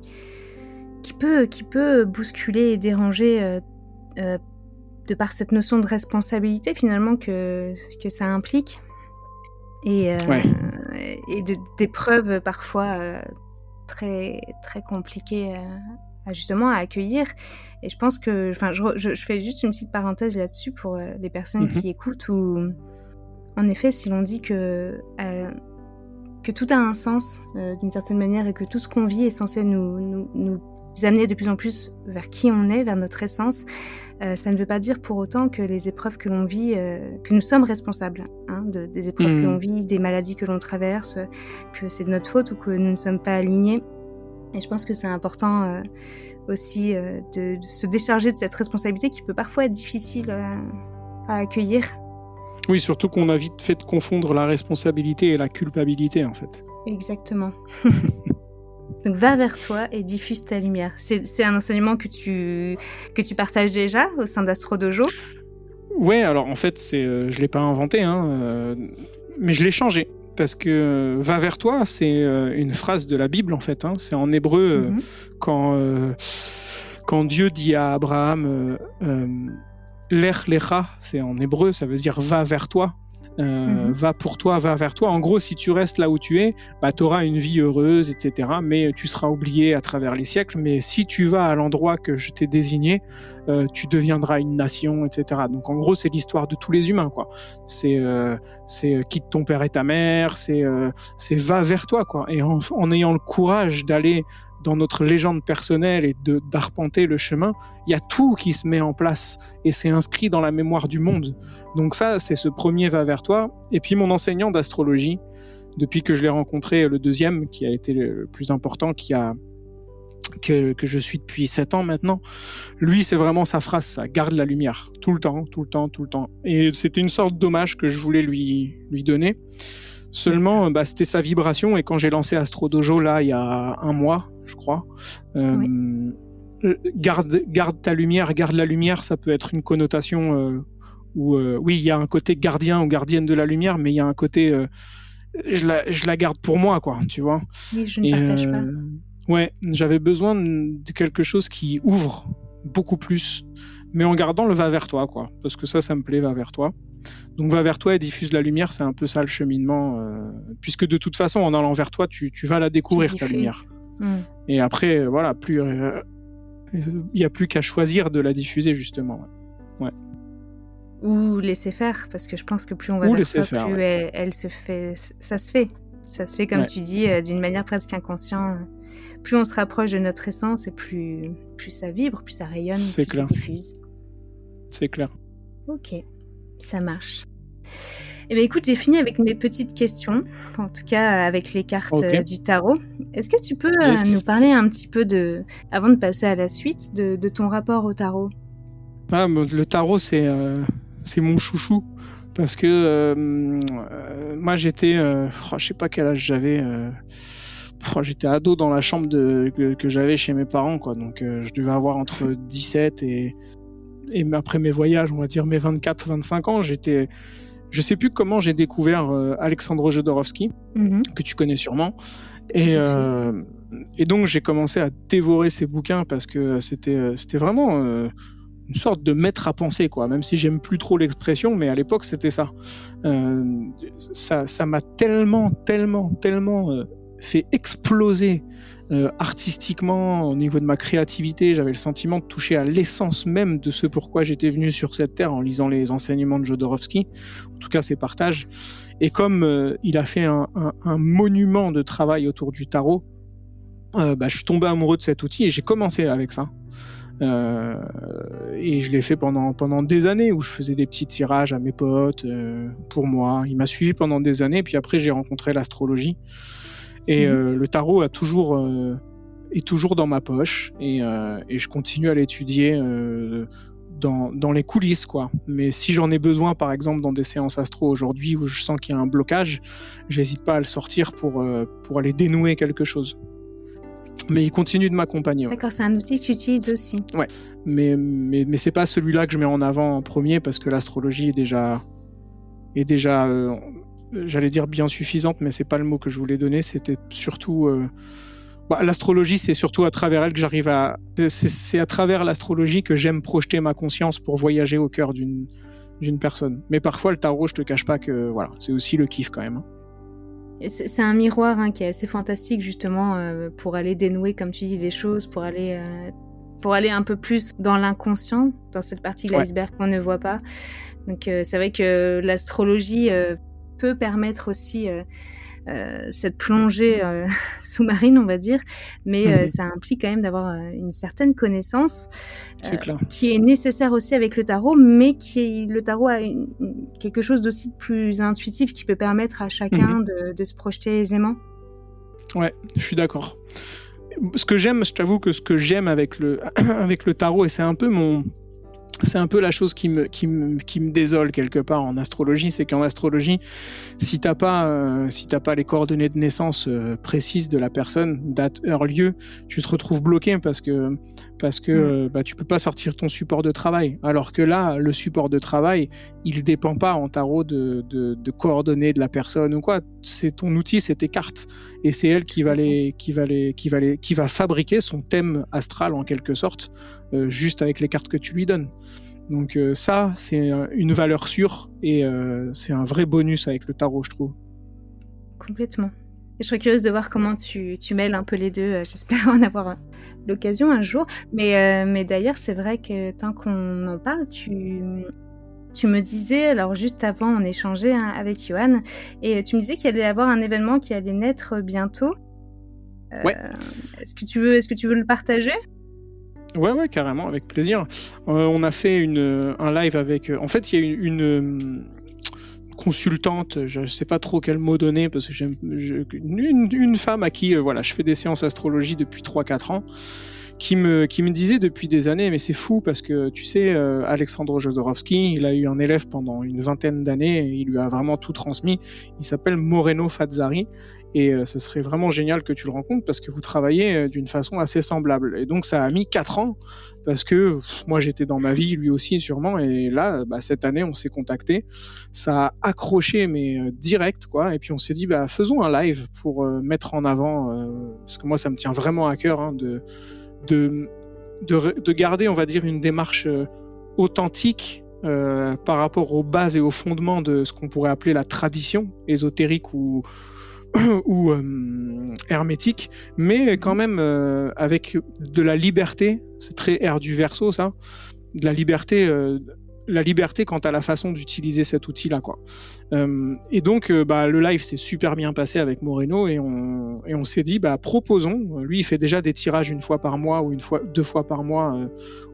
Speaker 1: qui, peut, qui peut bousculer et déranger euh, euh, de par cette notion de responsabilité finalement que, que ça implique. Et, euh, et d'épreuves parfois très, très compliquées à, justement à accueillir. Et je pense que, enfin, je, je, fais juste une petite parenthèse là-dessus pour les personnes mhm. qui écoutent où, en effet, si l'on dit que que tout a un sens euh, d'une certaine manière et que tout ce qu'on vit est censé nous, nous, nous amener de plus en plus vers qui on est, vers notre essence. Euh, ça ne veut pas dire pour autant que les épreuves que l'on vit, euh, que nous sommes responsables hein, de, des épreuves que
Speaker 2: Mhm.
Speaker 1: l'on vit, des maladies que l'on traverse, que c'est de notre faute ou que nous ne sommes pas alignés. Et je pense que c'est important euh, aussi euh, de, de se décharger de cette responsabilité qui peut parfois être difficile euh, à accueillir.
Speaker 2: Oui, surtout qu'on a vite fait de confondre la responsabilité et la culpabilité, en fait.
Speaker 1: Exactement. Donc va vers toi et diffuse ta lumière. C'est un enseignement que tu, que tu partages déjà au sein d'Astro Dojo?
Speaker 2: Ouais, alors en fait, c'est, euh, je l'ai pas inventé, hein, euh, mais je l'ai changé. Parce que euh, va vers toi, c'est une phrase de la Bible, en fait. hein. C'est en hébreu,
Speaker 1: Mhm.
Speaker 2: quand, quand Dieu dit à Abraham, euh, euh, Lech lecha, c'est en hébreu, ça veut dire va vers toi. Euh,
Speaker 1: Mhm.
Speaker 2: Va pour toi, va vers toi. En gros, si tu restes là où tu es, bah, tu auras une vie heureuse, etc. Mais tu seras oublié à travers les siècles. Mais si tu vas à l'endroit que je t'ai désigné, euh, tu deviendras une nation, etc. Donc en gros, c'est l'histoire de tous les humains, quoi. C'est euh, c'est euh, quitte ton père et ta mère, c'est euh, c'est va vers toi, quoi. Et en, en ayant le courage d'aller dans notre légende personnelle et de d'arpenter le chemin, il y a tout qui se met en place et c'est inscrit dans la mémoire du monde. Donc ça, c'est ce premier va vers toi. Et puis mon enseignant d'astrologie, depuis que je l'ai rencontré, le deuxième, qui a été le plus important, qui a que, que je suis depuis sept ans maintenant, lui, c'est vraiment sa phrase, ça garde la lumière, tout le temps, tout le temps, tout le temps. Et c'était une sorte d'hommage que je voulais lui, lui donner. Seulement, bah, c'était sa vibration, et quand j'ai lancé Astro Dojo, là, il y a un mois, je crois, euh, euh, garde, garde ta lumière, garde la lumière, ça peut être une connotation euh, où, euh, oui, il y a un côté gardien ou gardienne de la lumière, mais il y a un côté, euh, je, la, je la garde pour moi, quoi, tu vois.
Speaker 1: Oui, je ne
Speaker 2: Et,
Speaker 1: partage pas.
Speaker 2: euh, Ouais, j'avais besoin de de quelque chose qui ouvre beaucoup plus, mais en gardant le va vers toi, quoi. Parce que ça, ça me plaît, va vers toi. Donc va vers toi et diffuse la lumière, c'est un peu ça le cheminement. euh, puisque de toute façon, en allant vers toi, tu, tu vas la découvrir, ta lumière.
Speaker 1: Mm.
Speaker 2: Et après, euh, voilà, plus euh, il n'y a plus qu'à choisir de la diffuser, justement. ouais.
Speaker 1: Ou laisser faire, parce que je pense que plus on va
Speaker 2: Ou
Speaker 1: vers
Speaker 2: faire,
Speaker 1: plus
Speaker 2: ouais.
Speaker 1: elle, elle se fait, ça se fait. Ça se fait comme
Speaker 2: Ouais.
Speaker 1: tu dis, euh, d'une manière presque inconsciente. Plus on se rapproche de notre essence, et plus, plus ça vibre, plus ça rayonne, plus
Speaker 2: clair.
Speaker 1: ça diffuse.
Speaker 2: C'est clair.
Speaker 1: Ok, ça marche. Eh bien, écoute, j'ai fini avec mes petites questions, en tout cas avec les cartes euh, du tarot. Est-ce que tu peux euh,
Speaker 2: Yes.
Speaker 1: nous parler un petit peu de, avant de passer à la suite, de, de ton rapport au tarot?
Speaker 2: Ah, mais le tarot, c'est euh, c'est mon chouchou. Parce que euh, euh, moi, j'étais. Oh, je sais pas quel âge j'avais. oh, j'étais ado dans la chambre de, que, que j'avais chez mes parents. quoi. Donc, je devais avoir entre 17 et, et après mes voyages, on va dire mes 24-25 ans. J'étais. Je sais plus comment j'ai découvert euh, Alexandre Jodorowsky
Speaker 1: Mhm.
Speaker 2: que tu connais sûrement. Et, euh, et donc j'ai commencé à dévorer ces bouquins parce que c'était euh, c'était vraiment euh, une sorte de maître à penser quoi. Même si j'aime plus trop l'expression, mais à l'époque c'était ça. Ça. Ça m'a tellement tellement tellement fait exploser euh, artistiquement au niveau de ma créativité. J'avais le sentiment de toucher à l'essence même de ce pourquoi j'étais venu sur cette terre en lisant les enseignements de Jodorowsky. En tout cas ses partages. Et comme euh, il a fait un, monument de travail autour du tarot, euh, bah, je suis tombé amoureux de cet outil et j'ai commencé avec ça. Et je l'ai fait pendant, pendant des années où je faisais des petits tirages à mes potes, pour moi. Il m'a suivi pendant des années, puis après j'ai rencontré l'astrologie. Et
Speaker 1: Mhm.
Speaker 2: euh, le tarot a toujours, euh, est toujours dans ma poche et, euh, et je continue à l'étudier dans, dans les coulisses. quoi. Mais si j'en ai besoin, par exemple, dans des séances astro aujourd'hui où je sens qu'il y a un blocage, j'hésite pas à le sortir pour, pour aller dénouer quelque chose. Mais il continue de m'accompagner. ouais.
Speaker 1: D'accord, c'est un outil que tu utilises aussi.
Speaker 2: Mais, mais, mais c'est pas celui-là que je mets en avant en premier parce que l'astrologie est déjà, est déjà euh, j'allais dire bien suffisante, mais c'est pas le mot que je voulais donner. C'était surtout. euh, bah, l'astrologie, c'est surtout à travers elle que j'arrive à. C'est à travers l'astrologie que j'aime projeter ma conscience pour voyager au cœur d'une d'une personne. Mais parfois, le tarot, je te cache pas que voilà, c'est aussi le kiff quand même. hein.
Speaker 1: C'est un miroir hein, qui est assez fantastique justement euh, pour aller dénouer, comme tu dis, les choses, pour aller, euh, pour aller un peu plus dans l'inconscient, dans cette partie de
Speaker 2: Ouais.
Speaker 1: l'iceberg qu'on ne voit pas. Donc euh, c'est vrai que l'astrologie peut permettre aussi euh, cette plongée sous-marine, on va dire, mais mhm. ça implique quand même d'avoir une certaine connaissance qui est nécessaire aussi avec le tarot, mais qui le tarot a quelque chose d'aussi plus intuitif qui peut permettre à chacun mhm. de, de se projeter aisément.
Speaker 2: Ouais, je suis d'accord. Ce que j'aime, je t'avoue que ce que j'aime avec le, avec le tarot, et c'est un peu mon, c'est un peu la chose qui me, désole quelque part en astrologie, c'est qu'en astrologie, si t'as pas, euh, si t'as pas les coordonnées de naissance euh, précises de la personne, date, heure, lieu, tu te retrouves bloqué parce que, parce que, mm. euh, bah, tu peux pas sortir ton support de travail. Alors que là, le support de travail, il dépend pas en tarot de, de, de coordonnées de la personne ou quoi. C'est ton outil, c'est tes cartes, et c'est elle qui va les, qui va les, qui va les, qui va fabriquer son thème astral en quelque sorte, juste avec les cartes que tu lui donnes. Donc euh, ça, c'est une valeur sûre et euh, c'est un vrai bonus avec le tarot, je trouve.
Speaker 1: Complètement. je serais curieuse de voir comment tu, mêles un peu les deux. Euh, j'espère en avoir l'occasion un jour. Mais, mais d'ailleurs, c'est vrai que tant qu'on en parle, tu, tu me disais, alors juste avant, on échangeait hein, avec Johan, et tu me disais qu'il allait y avoir un événement qui allait naître bientôt.
Speaker 2: ouais.
Speaker 1: Est-ce que tu veux, est-ce que tu veux le partager?
Speaker 2: Ouais, ouais, carrément, avec plaisir. Euh, on a fait une, un live avec. Euh, en fait, il y a une, une, consultante, je ne sais pas trop quel mot donner, parce que j'aime une, femme à qui euh, voilà, je fais des séances astrologie depuis 3-4 ans. Qui me, disait depuis des années, mais c'est fou parce que tu sais, Alexandre Jodorowsky, il a eu un élève pendant une vingtaine d'années, il lui a vraiment tout transmis. Il s'appelle Moreno Fazzari et euh, ce serait vraiment génial que tu le rencontres parce que vous travaillez euh, d'une façon assez semblable. Et donc ça a mis quatre ans parce que moi j'étais dans ma vie, lui aussi sûrement. Et là, bah, cette année, on s'est contacté. Ça a accroché mais euh, direct quoi. Et puis on s'est dit bah faisons un live pour mettre en avant parce que moi ça me tient vraiment à cœur hein, de, de, de de garder on va dire une démarche authentique euh, par rapport aux bases et aux fondements de ce qu'on pourrait appeler la tradition ésotérique ou, ou euh, hermétique, mais quand même euh, avec de la liberté. C'est très air du verso, ça. De la liberté euh, la liberté quant à la façon d'utiliser cet outil-là. quoi. Euh, et donc, euh, bah, le live s'est super bien passé avec Moreno et on, et on s'est dit, bah, proposons. Lui, il fait déjà des tirages une fois par mois ou une fois, deux fois par mois euh,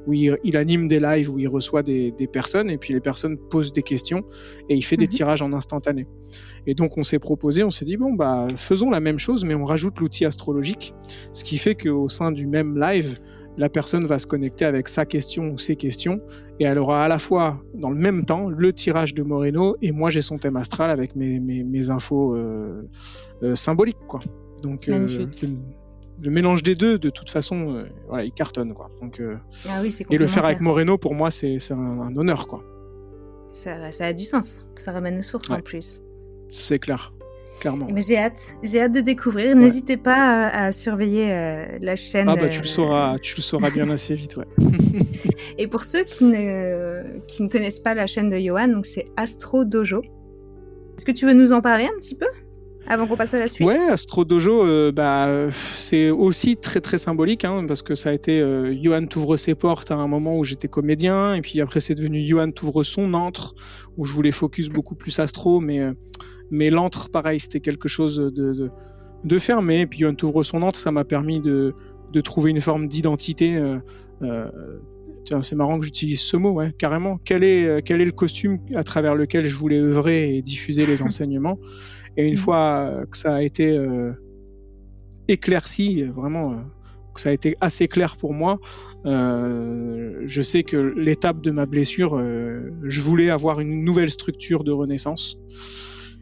Speaker 2: où il, anime des lives où il reçoit des, des, personnes et puis les personnes posent des questions et il fait des mhm. tirages en instantané. Et donc, on s'est proposé, on s'est dit, bon, bah, faisons la même chose, mais on rajoute l'outil astrologique, ce qui fait qu'au sein du même live, la personne va se connecter avec sa question ou ses questions et elle aura à la fois dans le même temps le tirage de Moreno et moi j'ai son thème astral avec mes, mes, infos euh, euh, symboliques quoi. Donc
Speaker 1: euh,
Speaker 2: le mélange des deux de toute façon voilà, il cartonne quoi. Donc
Speaker 1: ah oui,
Speaker 2: et le faire avec Moreno pour moi c'est un, honneur quoi.
Speaker 1: Ça, ça, a du sens, ça ramène aux sources en plus.
Speaker 2: C'est clair. Clairement.
Speaker 1: Mais j'ai hâte, j'ai hâte de découvrir. N'hésitez pas à, surveiller euh, la chaîne.
Speaker 2: Ah bah tu le euh, sauras, tu le sauras bien assez vite, ouais.
Speaker 1: Et pour ceux qui ne, qui ne connaissent pas la chaîne de Johan, donc c'est Astro Dojo. Est-ce que tu veux nous en parler un petit peu? Avant qu'on passe à la suite
Speaker 2: Ouais, Astro Dojo, euh, bah, c'est aussi très très symbolique hein, parce que ça a été Johan t'ouvre ses portes à un moment où j'étais comédien et puis après c'est devenu Johan t'ouvre son antre où je voulais focus beaucoup plus astro, mais mais l'antre, pareil, c'était quelque chose de, de, de fermé. Et puis Yohan t'ouvre son antre, ça m'a permis de, de, trouver une forme d'identité. Euh, euh, tiens, c'est marrant que j'utilise ce mot, ouais, carrément. Quel est, euh, quel est le costume à travers lequel je voulais œuvrer et diffuser les enseignements? Et une mm. fois que ça a été éclairci, vraiment, que ça a été assez clair pour moi, euh, je sais que l'étape de ma blessure, je voulais avoir une nouvelle structure de renaissance.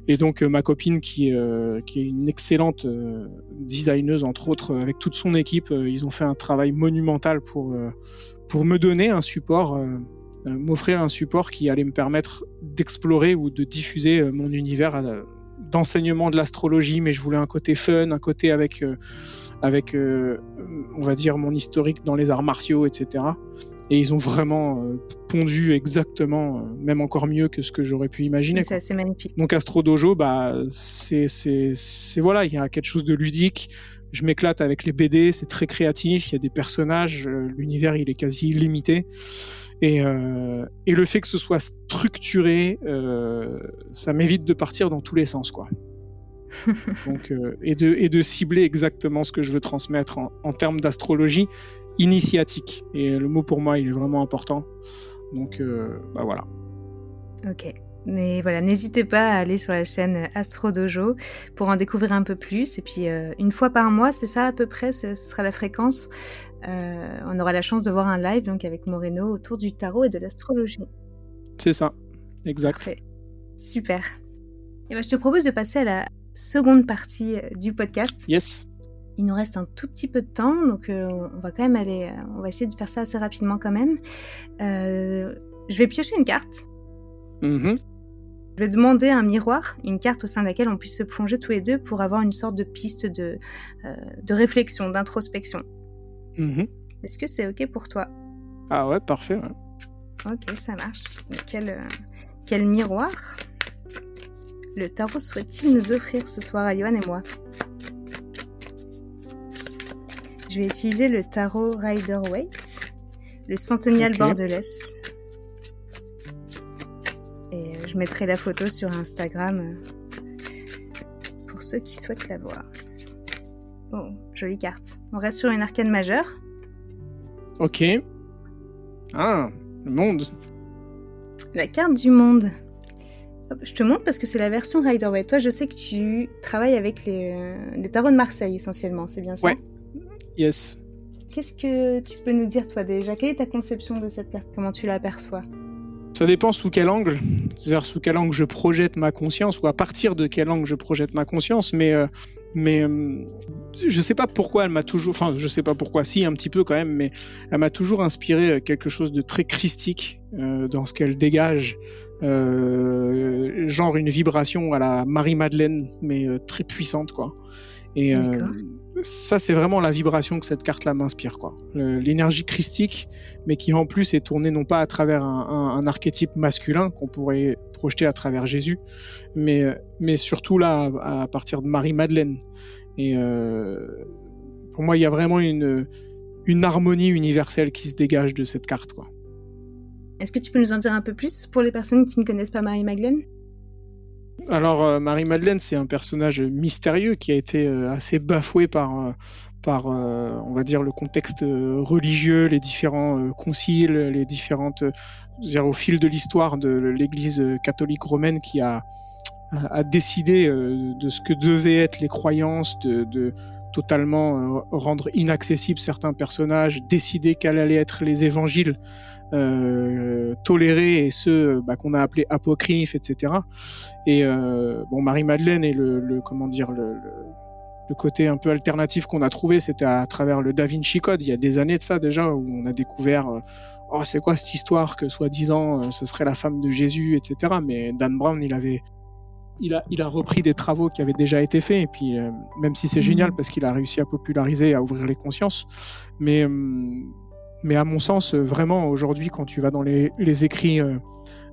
Speaker 2: Et donc euh, ma copine qui, euh, qui est une excellente euh, designeuse entre autres avec toute son équipe, ils ont fait un travail monumental pour pour me donner un support, m'offrir un support qui allait me permettre d'explorer ou de diffuser mon univers d'enseignement de l'astrologie, mais je voulais un côté fun, un côté avec avec on va dire mon historique dans les arts martiaux, etc et ils ont vraiment euh, pondu exactement, euh, même encore mieux que ce que j'aurais pu imaginer.
Speaker 1: C'est assez magnifique.
Speaker 2: Donc Astro Dojo, bah, c'est, c'est, c'est voilà, il y a quelque chose de ludique. Je m'éclate avec les BD, c'est très créatif, il y a des personnages, euh, l'univers il est quasi illimité. Et, euh, et le fait que ce soit structuré, euh, ça m'évite de partir dans tous les sens, quoi. Donc, et, de, et de cibler exactement ce que je veux transmettre en, en termes d'astrologie initiatique. Et le mot pour moi, il est vraiment important. Donc, bah voilà.
Speaker 1: Ok. Mais voilà, n'hésitez pas à aller sur la chaîne Astro Dojo pour en découvrir un peu plus. Et puis, euh, une fois par mois, c'est ça à peu près, ce, sera la fréquence? Euh, on aura la chance de voir un live donc avec Moreno autour du tarot et de l'astrologie.
Speaker 2: C'est ça, exact.
Speaker 1: Super. Et ben, je te propose de passer à la seconde partie euh, du podcast.
Speaker 2: Yes.
Speaker 1: Il nous reste un tout petit peu de temps, donc on va quand même aller, on va essayer de faire ça assez rapidement quand même. je vais piocher une carte.
Speaker 2: Mm
Speaker 1: je vais demander un miroir, une carte au sein de laquelle on puisse se plonger tous les deux pour avoir une sorte de piste de, euh, de réflexion, d'introspection.
Speaker 2: Mhm.
Speaker 1: Est-ce que c'est OK pour toi?
Speaker 2: Ah ouais, parfait.
Speaker 1: Ok, ça marche. Quel, euh, quel miroir le tarot souhaite-t-il nous offrir ce soir à Johan et moi? Je vais utiliser le tarot Rider-Waite, le centennial bordelais je mettrai la photo sur Instagram euh, pour ceux qui souhaitent la voir. Oh, jolie carte. On reste sur une arcane majeure.
Speaker 2: Ok. Ah, le monde.
Speaker 1: La carte du monde. je te montre parce que c'est la version Rider Waite. Toi, je sais que tu travailles avec les, euh, le tarot de Marseille essentiellement, c'est bien ça
Speaker 2: Ouais. Yes.
Speaker 1: Qu'est-ce que tu peux nous dire toi déjà? Quelle est ta conception de cette carte? Comment tu l'aperçois?
Speaker 2: Ça dépend sous quel angle, c'est-à-dire sous quel angle je projette ma conscience ou à partir de quel angle je projette ma conscience, mais euh, mais euh, je sais pas pourquoi elle m'a toujours, enfin je sais pas pourquoi, si un petit peu quand même, mais elle m'a toujours inspiré euh, quelque chose de très christique dans ce qu'elle dégage, genre une vibration à la Marie Madeleine, mais très puissante quoi. Et ça, c'est vraiment la vibration que cette carte-là m'inspire, quoi. L'énergie christique, mais qui en plus est tournée non pas à travers un, archétype masculin qu'on pourrait projeter à travers Jésus, mais, mais surtout là à, partir de Marie-Madeleine. Et euh, pour moi, il y a vraiment une, une harmonie universelle qui se dégage de cette carte, quoi.
Speaker 1: Est-ce que tu peux nous en dire un peu plus pour les personnes qui ne connaissent pas Marie-Madeleine?
Speaker 2: Alors, euh, Marie-Madeleine, c'est un personnage mystérieux qui a été euh, assez bafoué par, euh, par on va dire, le contexte religieux, les différents conciles, les différentes. au fil de l'histoire de l'Église catholique romaine qui a, a décidé de ce que devaient être les croyances, de, totalement rendre inaccessibles certains personnages, décider quels allaient être les évangiles euh, tolérés et ceux bah, qu'on a appelés apocryphes, etc. Et euh, bon, Marie-Madeleine et le, comment dire le, côté un peu alternatif qu'on a trouvé, c'était à travers le Da Vinci Code. Il y a des années de ça déjà où on a découvert euh, oh c'est quoi cette histoire que soi-disant ce serait la femme de Jésus, etc. Mais Dan Brown, il avait il a, il a repris des travaux qui avaient déjà été faits, et puis même si c'est mmh. génial parce qu'il a réussi à populariser, à ouvrir les consciences, mais mais à mon sens, vraiment, aujourd'hui, quand tu vas dans les, écrits euh,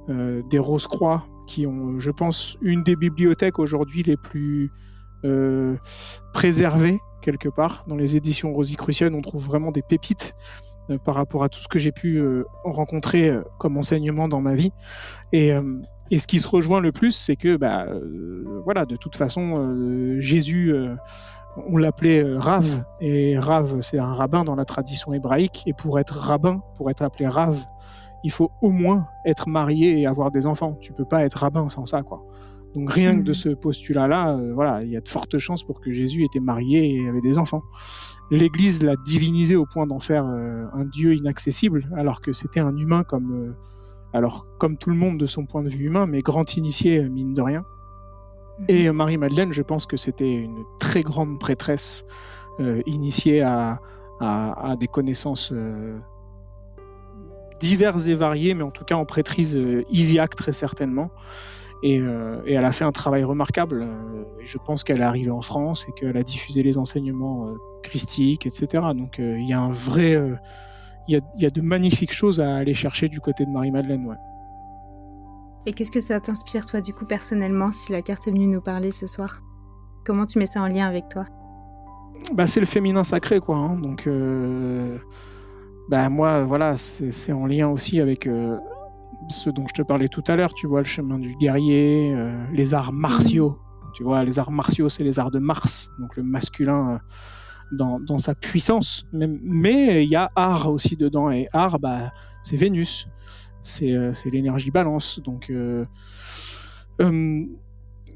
Speaker 2: euh, des Rose-Croix, qui ont, je pense, une des bibliothèques aujourd'hui les plus euh, préservées, quelque part. Dans les éditions Rosicruciennes, on trouve vraiment des pépites par rapport à tout ce que j'ai pu rencontrer comme enseignement dans ma vie. Et, et, ce qui se rejoint le plus, c'est que, bah, voilà, de toute façon, Jésus on l'appelait euh, Rav, et Rav, c'est un rabbin dans la tradition hébraïque, et pour être rabbin, pour être appelé Rav, il faut au moins être marié et avoir des enfants. Tu peux pas être rabbin sans ça, quoi. Donc rien que de hmm. ce postulat-là, euh, voilà, il y a de fortes chances pour que Jésus était marié et avait des enfants. L'Église l'a divinisé au point d'en faire euh, un Dieu inaccessible, alors que c'était un humain comme, alors comme tout le monde de son point de vue humain, mais grand initié mine de rien. Et mhm. Marie-Madeleine, je pense que c'était une très grande prêtresse euh, initiée à, des connaissances euh, diverses et variées, mais en tout cas en prêtrise euh, Isiaque très certainement. Et, elle a fait un travail remarquable. je pense qu'elle est arrivée en France et qu'elle a diffusé les enseignements christiques, etc. Donc il y a un vrai, il y, a, de magnifiques choses à aller chercher du côté de Marie-Madeleine. Ouais.
Speaker 1: Et qu'est-ce que ça t'inspire, toi, du coup, personnellement, si la carte est venue nous parler ce soir? Comment tu mets ça en lien avec toi?
Speaker 2: Bah, C'est le féminin sacré, quoi. Hein. Donc, euh, bah, moi, voilà, c'est en lien aussi avec euh, ce dont je te parlais tout à l'heure, tu vois, le chemin du guerrier, euh, les arts martiaux, Tu vois, les arts martiaux, c'est les arts de Mars, donc le masculin dans, sa puissance. Mais il y a art aussi dedans, et art, bah, c'est Vénus, c'est l'énergie balance. Donc,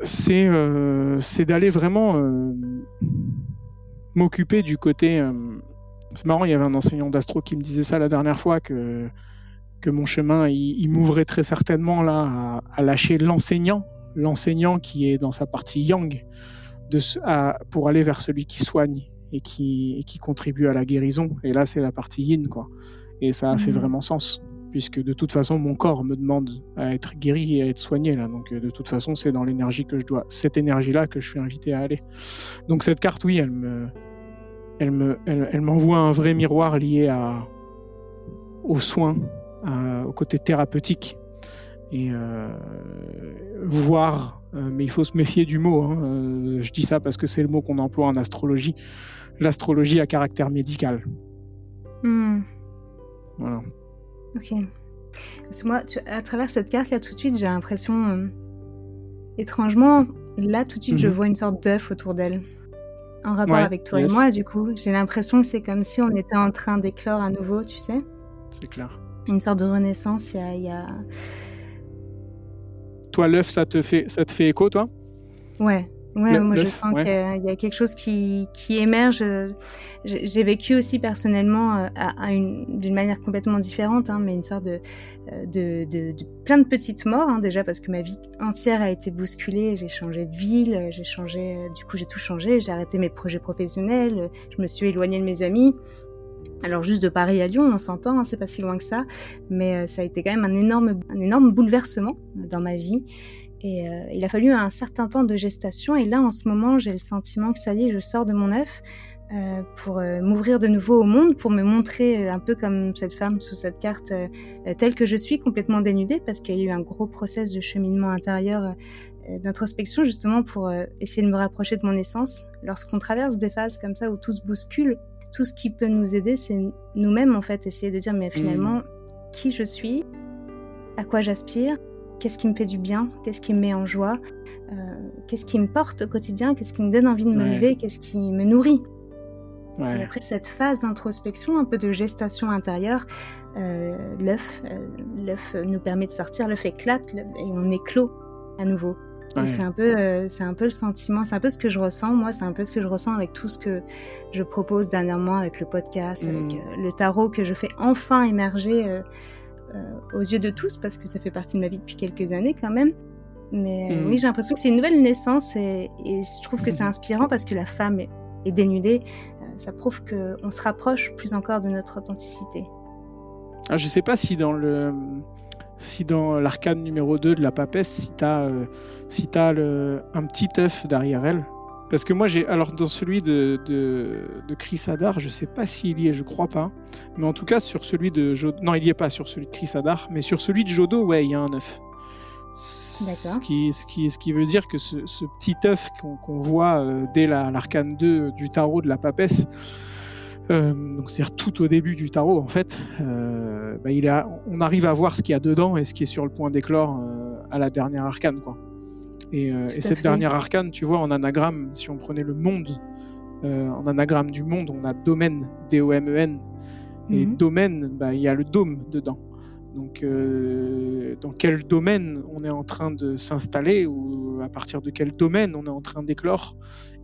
Speaker 2: c'est d'aller vraiment m'occuper du côté c'est marrant, il y avait un enseignant d'astro qui me disait ça la dernière fois que que mon chemin, il, m'ouvrait très certainement là à, lâcher l'enseignant, l'enseignant qui est dans sa partie yang, pour aller vers celui qui soigne et qui, qui contribue à la guérison. Et là, c'est la partie yin, quoi. Et ça a fait mhm. vraiment sens, puisque de toute façon, mon corps me demande à être guéri et à être soigné là. Donc, de toute façon, c'est dans l'énergie que je dois, cette énergie-là que je suis invité à aller. Donc, cette carte, oui, elle me, elle me, elle, m'envoie un vrai miroir lié à, aux soins au côté thérapeutique et euh, voir, euh, mais il faut se méfier du mot. Hein, euh, je dis ça parce que c'est le mot qu'on emploie en astrologie. L'astrologie à caractère médical.
Speaker 1: Hmm. Voilà. Ok. Parce que moi, à travers cette carte là, tout de suite, j'ai l'impression, étrangement, là, tout de suite, je mhm. vois une sorte d'œuf autour d'elle. En rapport avec toi et moi, du coup, j'ai l'impression que c'est comme si on était en train d'éclore à nouveau, tu sais.
Speaker 2: C'est clair
Speaker 1: une sorte de renaissance. Il y a,
Speaker 2: Toi, l'œuf, ça te fait, ça te fait écho, toi?
Speaker 1: Ouais. Ouais, moi je sens qu'il y a quelque chose qui, qui émerge. J'ai vécu aussi personnellement euh, à, d'une manière complètement différente, hein, mais une sorte de, euh, de, de, plein de petites morts hein, déjà parce que ma vie entière a été bousculée. J'ai changé de ville, j'ai changé, du coup j'ai tout changé. J'ai arrêté mes projets professionnels, je me suis éloignée de mes amis. Alors juste de Paris à Lyon, on s'entend, hein, c'est pas si loin que ça, mais euh, ça a été quand même un énorme, un énorme bouleversement dans ma vie. Et euh, il a fallu un certain temps de gestation. Et là, en ce moment, j'ai le sentiment que ça y est, je sors de mon œuf euh, pour m'ouvrir de nouveau au monde, pour me montrer un peu comme cette femme sous cette carte, telle que je suis, complètement dénudée, parce qu'il y a eu un gros process de cheminement intérieur, d'introspection, justement pour essayer de me rapprocher de mon essence. Lorsqu'on traverse des phases comme ça où tout se bouscule, tout ce qui peut nous aider, c'est nous-mêmes en fait, essayer de dire mais finalement, mm. qui je suis, à quoi j'aspire, qu'est-ce qui me fait du bien, qu'est-ce qui me met en joie, euh, qu'est-ce qui me porte au quotidien, qu'est-ce qui me donne envie de me lever, qu'est-ce qui me nourrit? Et après cette phase d'introspection, un peu de gestation intérieure, euh, l'œuf, euh, l'œuf nous permet de sortir, l'œuf éclate et on éclot à nouveau. C'est un peu, euh, c'est un peu le sentiment, c'est un peu ce que je ressens. Moi, c'est un peu ce que je ressens avec tout ce que je propose dernièrement avec le podcast, avec mm. euh, le tarot que je fais enfin émerger aux yeux de tous parce que ça fait partie de ma vie depuis quelques années quand même. Mais mm. oui, j'ai l'impression que c'est une nouvelle naissance et, je trouve que c'est inspirant parce que la femme est, est dénudée. ça prouve qu'on se rapproche plus encore de notre authenticité.
Speaker 2: Ah, je sais pas si dans le si dans l'arcane numéro 2 de la papesse, si tu as, euh, si as le, un petit œuf derrière elle. Parce que moi, j'ai. Alors, dans celui de, de, de Chris Adar, je sais pas s'il y est, je crois pas. Mais en tout cas, sur celui de Jodo. Non, il y est pas sur celui de Chris. Mais sur celui de Jodo, ouais, il y a un œuf. Ce qui, ce, qui, ce qui veut dire que ce, ce petit œuf qu'on voit euh, dès l'arcane 2 du tarot de la papesse, euh, donc c'est-à-dire tout au début du tarot en fait, euh, bah, il a, on arrive à voir ce qu'il y a dedans et ce qui est sur le point d'éclore à la dernière arcane quoi. Et, et cette dernière arcane, tu vois, en anagramme, si on prenait le monde, en anagramme du monde, on a domaine, D-O-M-E-N, et mhm. domaine, bah, il y a le dôme dedans. Donc, euh, dans quel domaine on est en train de s'installer ou à partir de quel domaine on est en train d'éclore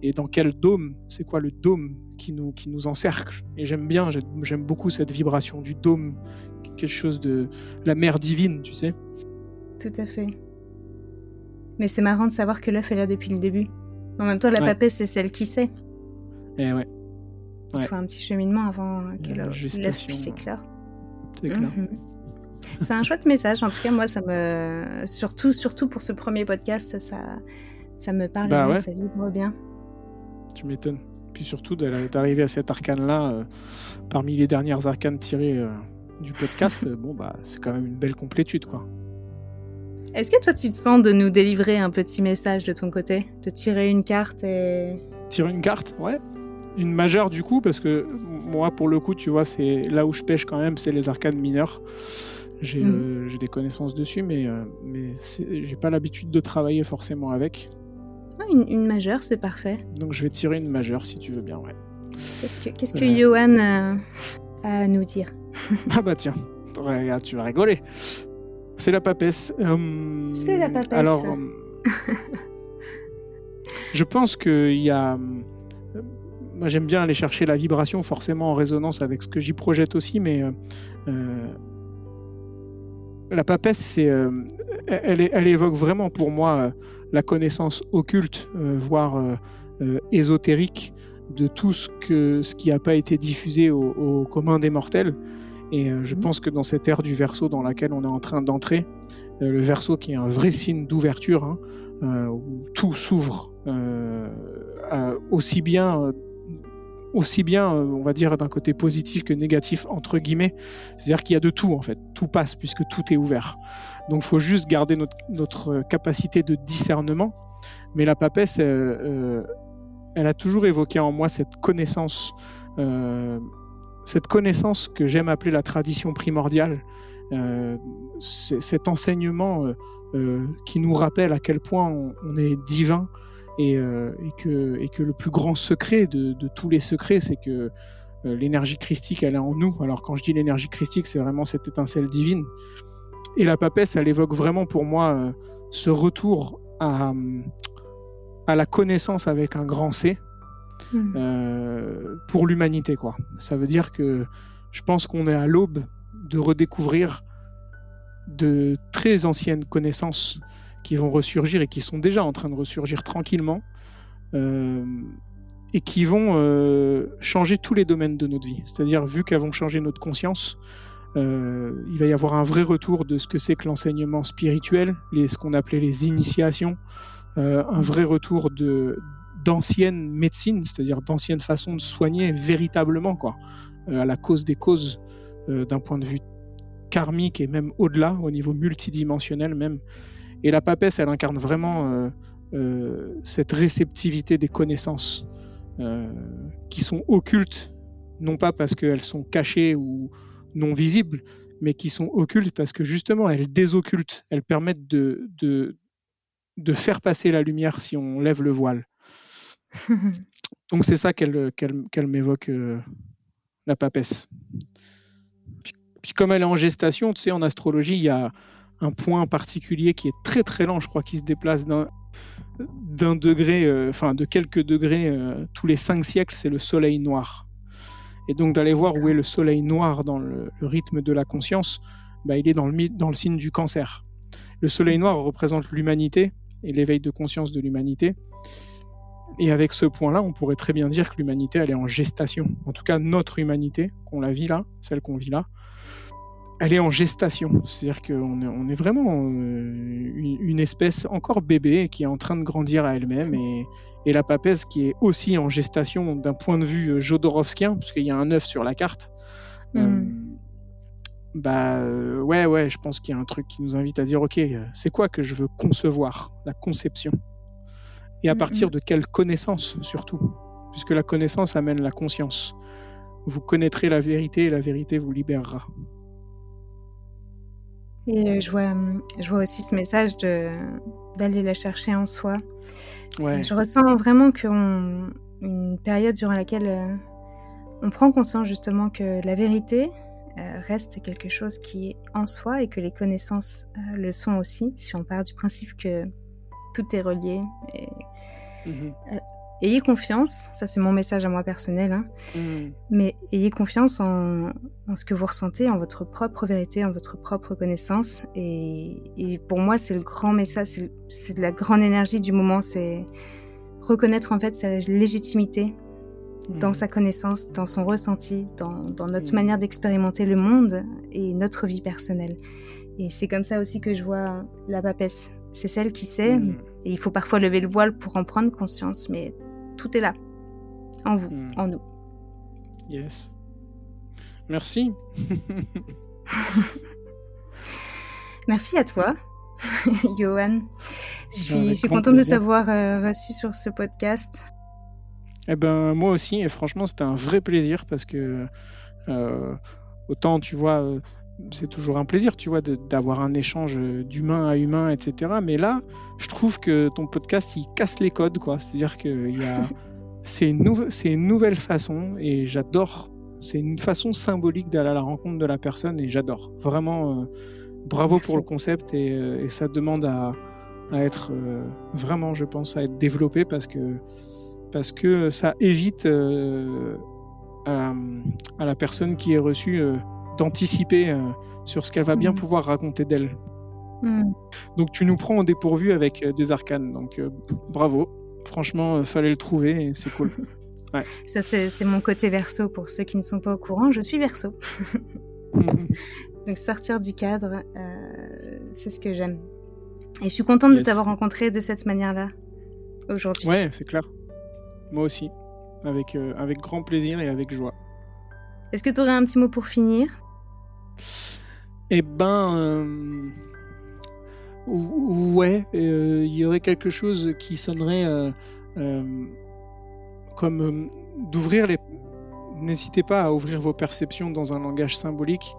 Speaker 2: et dans quel dôme, c'est quoi le dôme qui nous, qui nous encercle. Et j'aime bien, j'aime beaucoup cette vibration du dôme, quelque chose de la mer divine, tu sais.
Speaker 1: Tout à fait. Mais c'est marrant de savoir que l'œuf est là depuis le début. En même temps, la papesse, c'est celle qui sait.
Speaker 2: Et eh ouais.
Speaker 1: Il faut un petit cheminement avant que l'œuf puisse éclore.
Speaker 2: C'est clair. Mhm.
Speaker 1: C'est un chouette message. En tout cas, moi, ça me. Surtout, surtout pour ce premier podcast, ça, ça me parle bah bien, ça vibre bien.
Speaker 2: Tu m'étonnes. Puis surtout d'arriver à cet arcane-là, euh, parmi les dernières arcanes tirées euh, du podcast, bon, bah, c'est quand même une belle complétude, quoi.
Speaker 1: Est-ce que toi, tu te sens de nous délivrer un petit message de ton côté De tirer une carte et.
Speaker 2: Tirer une carte, ouais. Une majeure, du coup, parce que moi, pour le coup, tu vois, c'est là où je pêche quand même, c'est les arcanes mineures. Mm. J'ai des connaissances dessus, mais, euh, mais j'ai pas l'habitude de travailler forcément avec.
Speaker 1: Ah, une, majeure, c'est parfait.
Speaker 2: Donc je vais tirer une majeure si tu veux bien, ouais.
Speaker 1: Qu'est-ce que, Johan a à nous dire?
Speaker 2: Ah bah tiens, tu vas rigoler. C'est la papesse.
Speaker 1: Euh, c'est la papesse.
Speaker 2: Alors, euh, je pense qu'il y a. Moi, j'aime bien aller chercher la vibration, forcément en résonance avec ce que j'y projette aussi, mais euh, la papesse, c'est, elle, elle, évoque vraiment pour moi la connaissance occulte, voire ésotérique de tout ce, que, ce qui n'a pas été diffusé au, commun des mortels. Et euh, je mhm. pense que dans cette ère du verso dans laquelle on est en train d'entrer, euh, le verso qui est un vrai signe d'ouverture, hein, euh, où tout s'ouvre aussi bien aussi bien, on va dire, d'un côté positif que négatif, entre guillemets. C'est-à-dire qu'il y a de tout, en fait. Tout passe puisque tout est ouvert. Donc, il faut juste garder notre, notre, capacité de discernement. Mais la papesse, elle a toujours évoqué en moi cette connaissance, euh, cette connaissance que j'aime appeler la tradition primordiale, euh, cet enseignement euh, qui nous rappelle à quel point on, est divin et, que, le plus grand secret de, tous les secrets, c'est que l'énergie christique, elle est en nous. Alors quand je dis l'énergie christique, c'est vraiment cette étincelle divine. Et la papesse, elle évoque vraiment pour moi ce retour à la connaissance avec un grand C hmm. euh, pour l'humanité. quoi. Ça veut dire que je pense qu'on est à l'aube de redécouvrir de très anciennes connaissances qui vont ressurgir et qui sont déjà en train de ressurgir tranquillement euh, et qui vont euh, changer tous les domaines de notre vie. C'est-à-dire, vu qu'elles vont changer notre conscience, il va y avoir un vrai retour de ce que c'est que l'enseignement spirituel, les, ce qu'on appelait les initiations, un vrai retour de d'anciennes médecines, c'est-à-dire d'anciennes façons de soigner véritablement quoi, euh, à la cause des causes euh, d'un point de vue karmique et même au-delà, au niveau multidimensionnel même. Et la papesse, elle incarne vraiment cette réceptivité des connaissances qui sont occultes, non pas parce qu'elles sont cachées ou non visibles, mais qui sont occultes parce que justement elles désoccultent, elles permettent de, de, de faire passer la lumière si on lève le voile. Donc c'est ça qu'elle m'évoque, euh, la papesse. Puis, comme elle est en gestation, tu sais, en astrologie, il y a un point particulier qui est très très lent, je crois, qui se déplace d'un degré, euh, enfin de quelques degrés euh, tous les cinq siècles, c'est le soleil noir. Et donc d'aller voir où est le soleil noir dans le, rythme de la conscience, bah, il est dans le signe du cancer. Le soleil noir représente l'humanité, et l'éveil de conscience de l'humanité. Et avec ce point-là, on pourrait très bien dire que l'humanité, elle est en gestation. En tout cas, notre humanité, qu'on la vit là, celle qu'on vit là, elle est en gestation. C'est-à-dire qu'on est, on est vraiment euh, une, espèce encore bébé qui est en train de grandir à elle-même. Et, la papesse qui est aussi en gestation d'un point de vue euh, jodorowskien, puisqu'il y a un œuf sur la carte. Mm. Euh, bah ouais, ouais, je pense qu'il y a un truc qui nous invite à dire, ok, c'est quoi que je veux concevoir, la conception? Et à mm, partir mm. de quelle connaissance surtout? Puisque la connaissance amène la conscience. Vous connaîtrez la vérité et la vérité vous libérera.
Speaker 1: Et euh, je vois, je vois aussi ce message d'aller la chercher en soi. Ouais. Je ressens vraiment qu'une période durant laquelle on prend conscience justement que la vérité, euh, reste quelque chose qui est en soi et que les connaissances euh, le sont aussi, si on part du principe que tout est relié. Mhm. Euh, ayez confiance, ça c'est mon message à moi personnel, hein. mhm. mais ayez confiance en, ce que vous ressentez, en votre propre vérité, en votre propre connaissance. Et, et pour moi, c'est le grand message, c'est la grande énergie du moment, c'est reconnaître en fait sa légitimité dans mm. sa connaissance, dans son ressenti, dans, notre mm. manière d'expérimenter le monde et notre vie personnelle. Et c'est comme ça aussi que je vois la papesse. C'est celle qui sait, mm. et il faut parfois lever le voile pour en prendre conscience, mais tout est là, en vous, en nous.
Speaker 2: Yes. Merci.
Speaker 1: Merci à toi, Johan. Je suis, je suis contente de t'avoir euh, reçu sur ce podcast.
Speaker 2: Eh ben moi aussi, et franchement c'était un vrai plaisir parce que euh, autant tu vois, euh, c'est toujours un plaisir, tu vois, d'avoir un échange d'humain à humain, etc. Mais là, je trouve que ton podcast, il casse les codes, quoi. C'est-à-dire que c'est une, une nouvelle façon et j'adore. C'est une façon symbolique d'aller à la rencontre de la personne et j'adore. Vraiment, euh, bravo pour le concept et, euh, ça demande à, être euh, vraiment, je pense, à être développé parce que, parce que ça évite à, la personne qui est reçue d'anticiper euh, sur ce qu'elle va bien mm. pouvoir raconter d'elle. Mm. Donc tu nous prends en dépourvu avec euh, des arcanes. Donc euh, bravo. Franchement, fallait le trouver et c'est cool.
Speaker 1: Ça, c'est mon côté verso pour ceux qui ne sont pas au courant. Je suis verso. Donc sortir du cadre, c'est ce que j'aime. Et je suis contente de t'avoir rencontré de cette manière-là aujourd'hui.
Speaker 2: Ouais, c'est clair. Moi aussi. Avec, avec grand plaisir et avec joie.
Speaker 1: Est-ce que tu aurais un petit mot pour finir?
Speaker 2: Eh ben, euh, ouais, euh, il y aurait quelque chose qui sonnerait euh, comme d'ouvrir les. N'hésitez pas à ouvrir vos perceptions dans un langage symbolique,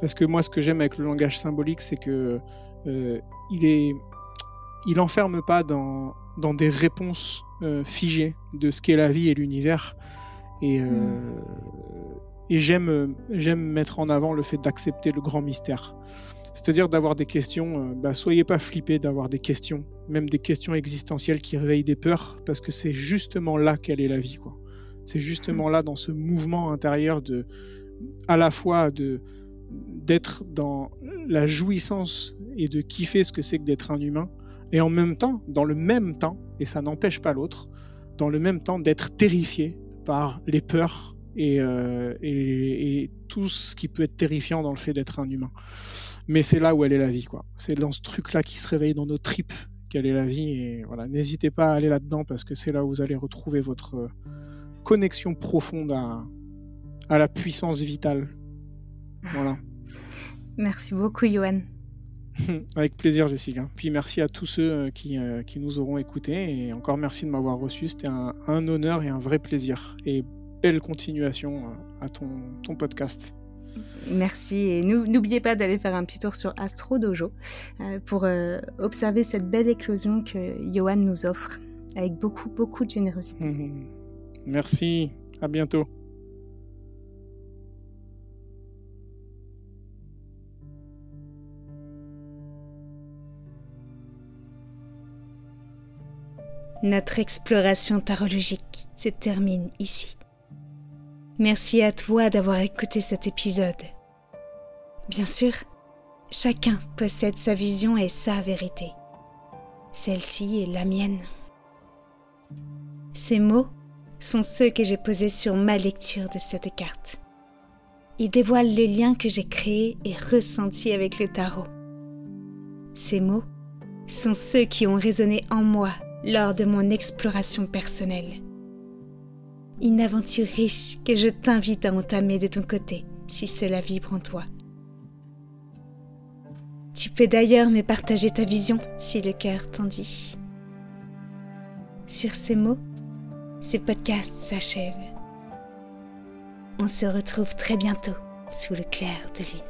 Speaker 2: parce que moi, ce que j'aime avec le langage symbolique, c'est que il est, il enferme pas dans, des réponses figées de ce qu'est la vie et l'univers. Hmm. Et j'aime, euh, j'aime mettre en avant le fait d'accepter le grand mystère. C'est-à-dire d'avoir des questions, euh, bah, soyez pas flippés d'avoir des questions, même des questions existentielles qui réveillent des peurs, parce que c'est justement là qu'elle est la vie. C'est justement là, dans ce mouvement intérieur de, à la fois d'être dans la jouissance et de kiffer ce que c'est que d'être un humain, et en même temps, dans le même temps, et ça n'empêche pas l'autre, dans le même temps d'être terrifié par les peurs euh, et, tout ce qui peut être terrifiant dans le fait d'être un humain. Mais c'est là où elle est la vie, quoi. C'est dans ce truc-là qui se réveille dans nos tripes qu'elle est la vie. Et voilà, n'hésitez pas à aller là-dedans parce que c'est là où vous allez retrouver votre euh, connexion profonde à, à la puissance vitale. Voilà.
Speaker 1: Merci beaucoup, Yoann.
Speaker 2: Avec plaisir, Jessica. Puis merci à tous ceux euh, qui, qui nous auront écoutés. Et encore merci de m'avoir reçu. C'était un, un, honneur et un vrai plaisir. Et belle continuation euh, à ton, ton podcast.
Speaker 1: Merci et n'oubliez pas d'aller faire un petit tour sur Astro Dojo euh, pour euh, observer cette belle éclosion que Johan nous offre avec beaucoup beaucoup de générosité.
Speaker 2: Merci, à bientôt.
Speaker 1: Notre exploration tarologique se termine ici. Merci à toi d'avoir écouté cet épisode. Bien sûr, chacun possède sa vision et sa vérité. Celle-ci est la mienne. Ces mots sont ceux que j'ai posés sur ma lecture de cette carte. Ils dévoilent le lien que j'ai créé et ressenti avec le tarot. Ces mots sont ceux qui ont résonné en moi lors de mon exploration personnelle une aventure riche que je t'invite à entamer de ton côté si cela vibre en toi. Tu peux d'ailleurs me partager ta vision si le cœur t'en dit. Sur ces mots, ce podcast s'achève. On se retrouve très bientôt sous le clair de lune.